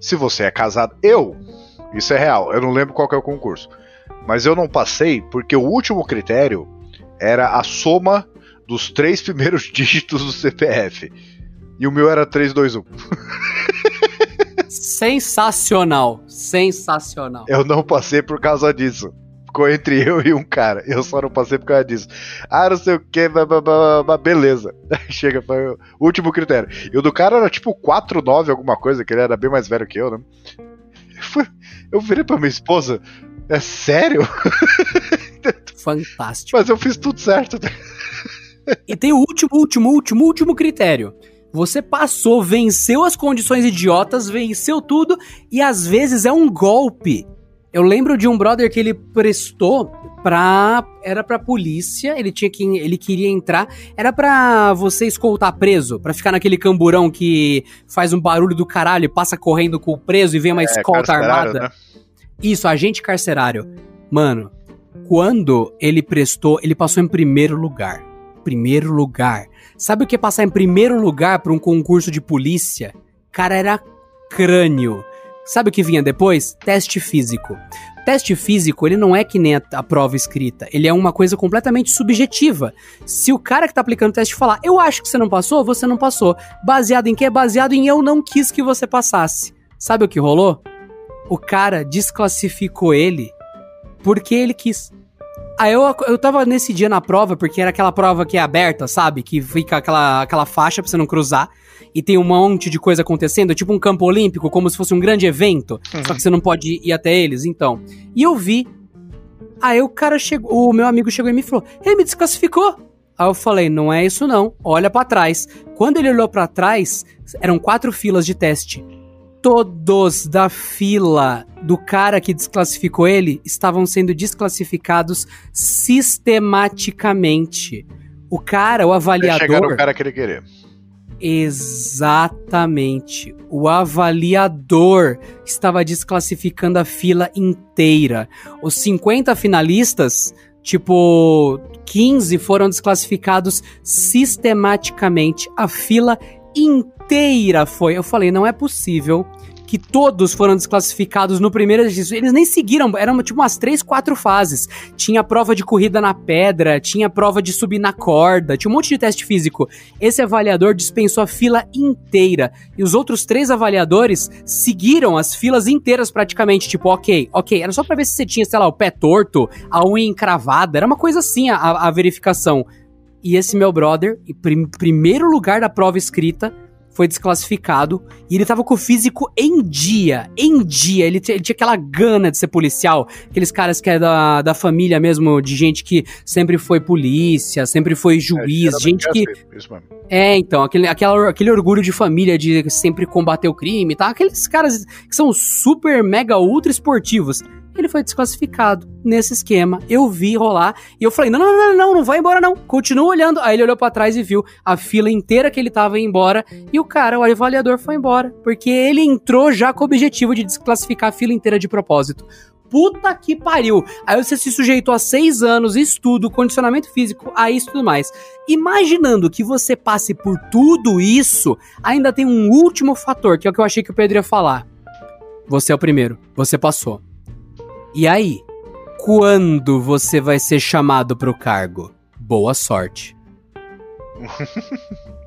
[SPEAKER 6] se você é casado. Eu, isso é real, eu não lembro qual é o concurso. Mas eu não passei porque o último critério era a soma dos três primeiros dígitos do CPF. E o meu era 321.
[SPEAKER 4] Sensacional, sensacional.
[SPEAKER 6] Eu não passei por causa disso. Ficou entre eu e um cara. Eu só não passei por causa disso. Ah, não sei o que, beleza. Chega, foi o último critério. E o do cara era tipo 4,9 alguma coisa, que ele era bem mais velho que eu, né? Eu virei pra minha esposa. É sério?
[SPEAKER 4] Fantástico.
[SPEAKER 6] Mas eu fiz tudo certo.
[SPEAKER 4] E tem o último, último, último, último critério. Você passou, venceu as condições idiotas, venceu tudo e às vezes é um golpe. Eu lembro de um brother que ele prestou pra. Era pra polícia, ele tinha que. Ele queria entrar. Era pra você escoltar preso, pra ficar naquele camburão que faz um barulho do caralho e passa correndo com o preso e vem uma escolta
[SPEAKER 6] É, carcerário,
[SPEAKER 4] armada.
[SPEAKER 6] né?
[SPEAKER 4] Isso, agente carcerário. Mano, quando ele prestou, ele passou em primeiro lugar. Primeiro lugar. Sabe o que é passar em primeiro lugar pra um concurso de polícia? Cara, era crânio. Sabe o que vinha depois? Teste físico. Teste físico, ele não é que nem a, a prova escrita. Ele é uma coisa completamente subjetiva. Se o cara que tá aplicando o teste falar, eu acho que você não passou, você não passou. Baseado em quê? Baseado em eu não quis que você passasse. Sabe o que rolou? O cara desclassificou ele porque ele quis. Aí eu, eu tava nesse dia na prova, porque era aquela prova que é aberta, sabe? Que fica aquela, aquela faixa pra você não cruzar. E tem um monte de coisa acontecendo, tipo um campo olímpico, como se fosse um grande evento. Só que você não pode ir até eles, então. E eu vi. Aí o cara chegou, o meu amigo chegou e me falou: Ele me desclassificou. Aí eu falei: Não é isso não, olha pra trás. Quando ele olhou pra trás, eram quatro filas de teste. Todos da fila do cara que desclassificou ele estavam sendo desclassificados sistematicamente. O cara, o
[SPEAKER 6] Até chegar no
[SPEAKER 4] avaliador.
[SPEAKER 6] cara que ele queria.
[SPEAKER 4] Exatamente. O avaliador estava desclassificando a fila inteira. Os 50 finalistas, tipo, 15 foram desclassificados sistematicamente. A fila inteira foi. Eu falei, não é possível que todos foram desclassificados no primeiro exercício. Eles nem seguiram, eram tipo umas três, quatro fases. Tinha prova de corrida na pedra, tinha prova de subir na corda, tinha um monte de teste físico. Esse avaliador dispensou a fila inteira. E os outros três avaliadores seguiram as filas inteiras praticamente. Tipo, ok, ok. Era só pra ver se você tinha, sei lá, o pé torto, a unha encravada. Era uma coisa assim a, a verificação. E esse meu brother, em prim- primeiro lugar da prova escrita, foi desclassificado. E ele tava com o físico em dia. Em dia. Ele, tinha- ele tinha aquela gana de ser policial. Aqueles caras que é da, da família mesmo, de gente que sempre foi polícia, sempre foi juiz,
[SPEAKER 6] É,
[SPEAKER 4] gente que.
[SPEAKER 6] é.
[SPEAKER 4] É, então, aquele, aquela, aquele orgulho de família de sempre combater o crime, tá? Aqueles caras que são super, mega, ultra esportivos. Ele foi desclassificado nesse esquema. Eu vi rolar e eu falei: não, não, não, não, não vai embora não. Continua olhando. Aí ele olhou pra trás e viu a fila inteira que ele tava indo embora. E o cara, o avaliador, foi embora. Porque ele entrou já com o objetivo de desclassificar a fila inteira de propósito. puta que pariu. Aí você se sujeitou a seis anos, estudo, condicionamento físico, a isso tudo mais. Imaginando que você passe por tudo isso, ainda tem um último fator, que é o que eu achei que o Pedro ia falar. Você é o primeiro, você passou. E aí? Quando você vai ser chamado pro cargo? Boa sorte.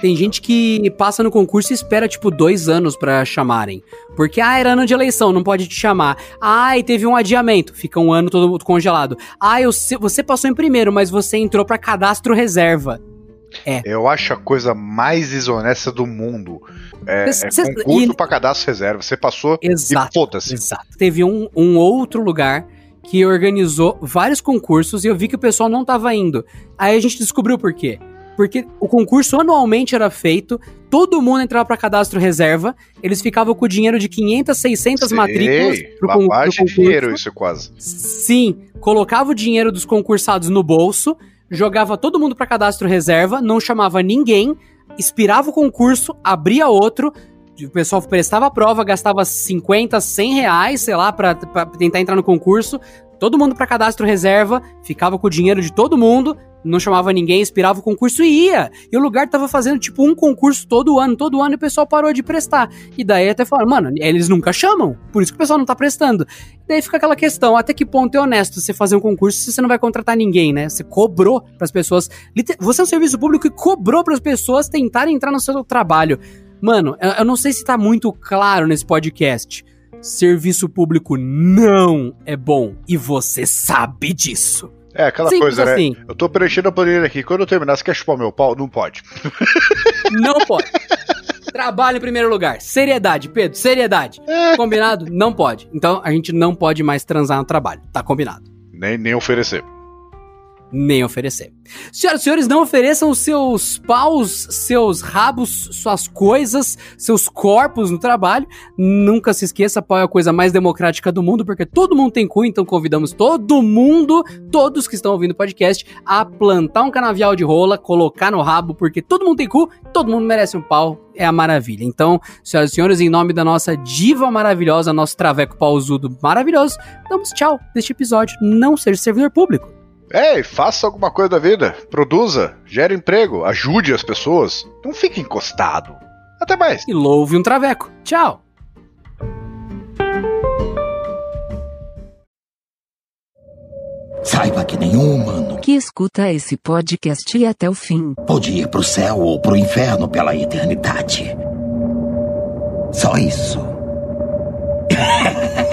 [SPEAKER 4] Tem gente que passa no concurso e espera, tipo, dois anos pra chamarem. Porque, ah, era ano de eleição, não pode te chamar. Ah, e teve um adiamento, fica um ano todo congelado. Ah, eu, você passou em primeiro, mas você entrou pra cadastro reserva.
[SPEAKER 6] É. Eu acho a coisa mais desonesta do mundo. É, cê, é concurso e... pra cadastro reserva. Você passou
[SPEAKER 4] exato,
[SPEAKER 6] e foda-se.
[SPEAKER 4] Exato. Teve um, um outro lugar que organizou vários concursos e eu vi que o pessoal não tava indo. Aí a gente descobriu por quê. Porque o concurso anualmente era feito, todo mundo entrava para cadastro reserva, eles ficavam com o dinheiro de 500, 600 Sei, matrículas
[SPEAKER 6] pro, con pro concurso. dinheiro isso quase.
[SPEAKER 4] Sim, colocava o dinheiro dos concursados no bolso, jogava todo mundo para cadastro reserva, não chamava ninguém, expirava o concurso, abria outro, o pessoal prestava a prova, gastava 50, 100 reais, sei lá, pra tentar entrar no concurso, todo mundo para cadastro reserva, ficava com o dinheiro de todo mundo, não chamava ninguém, expirava o concurso e ia. E o lugar tava fazendo tipo um concurso todo ano, todo ano, e o pessoal parou de prestar. E daí até falaram, mano, eles nunca chamam, por isso que o pessoal não tá prestando. E daí fica aquela questão, até que ponto é honesto você fazer um concurso se você não vai contratar ninguém, né? Você cobrou para as pessoas. Você é um serviço público e cobrou para as pessoas tentarem entrar no seu trabalho. Mano, eu não sei se tá muito claro nesse podcast. Serviço público não é bom e você sabe disso.
[SPEAKER 6] É, aquela Simples coisa, né? assim. Eu tô preenchendo a planilha aqui. Quando eu terminar, você quer chupar meu pau? Não pode.
[SPEAKER 4] Não pode. Trabalho em primeiro lugar. Seriedade, Pedro, seriedade. É. Combinado? Não pode. Então a gente não pode mais transar no trabalho. Tá combinado.
[SPEAKER 6] Nem, nem oferecer
[SPEAKER 4] nem oferecer. Senhoras e senhores, não ofereçam seus paus, seus rabos, suas coisas, seus corpos no trabalho. Nunca se esqueça, pau é a coisa mais democrática do mundo, porque todo mundo tem cu, então convidamos todo mundo, todos que estão ouvindo o podcast, a plantar um canavial de rola, colocar no rabo, porque todo mundo tem cu, todo mundo merece um pau, é a maravilha. Então, senhoras e senhores, em nome da nossa diva maravilhosa, nosso traveco pausudo maravilhoso, damos tchau deste episódio. Não seja servidor público.
[SPEAKER 6] Ei, faça alguma coisa da vida. Produza, gere emprego, ajude as pessoas. Não fique encostado. Até mais.
[SPEAKER 4] E louve um traveco. Tchau.
[SPEAKER 1] Saiba que nenhum humano
[SPEAKER 2] que escuta esse podcast e até o fim
[SPEAKER 1] pode ir pro céu ou pro inferno pela eternidade. Só isso.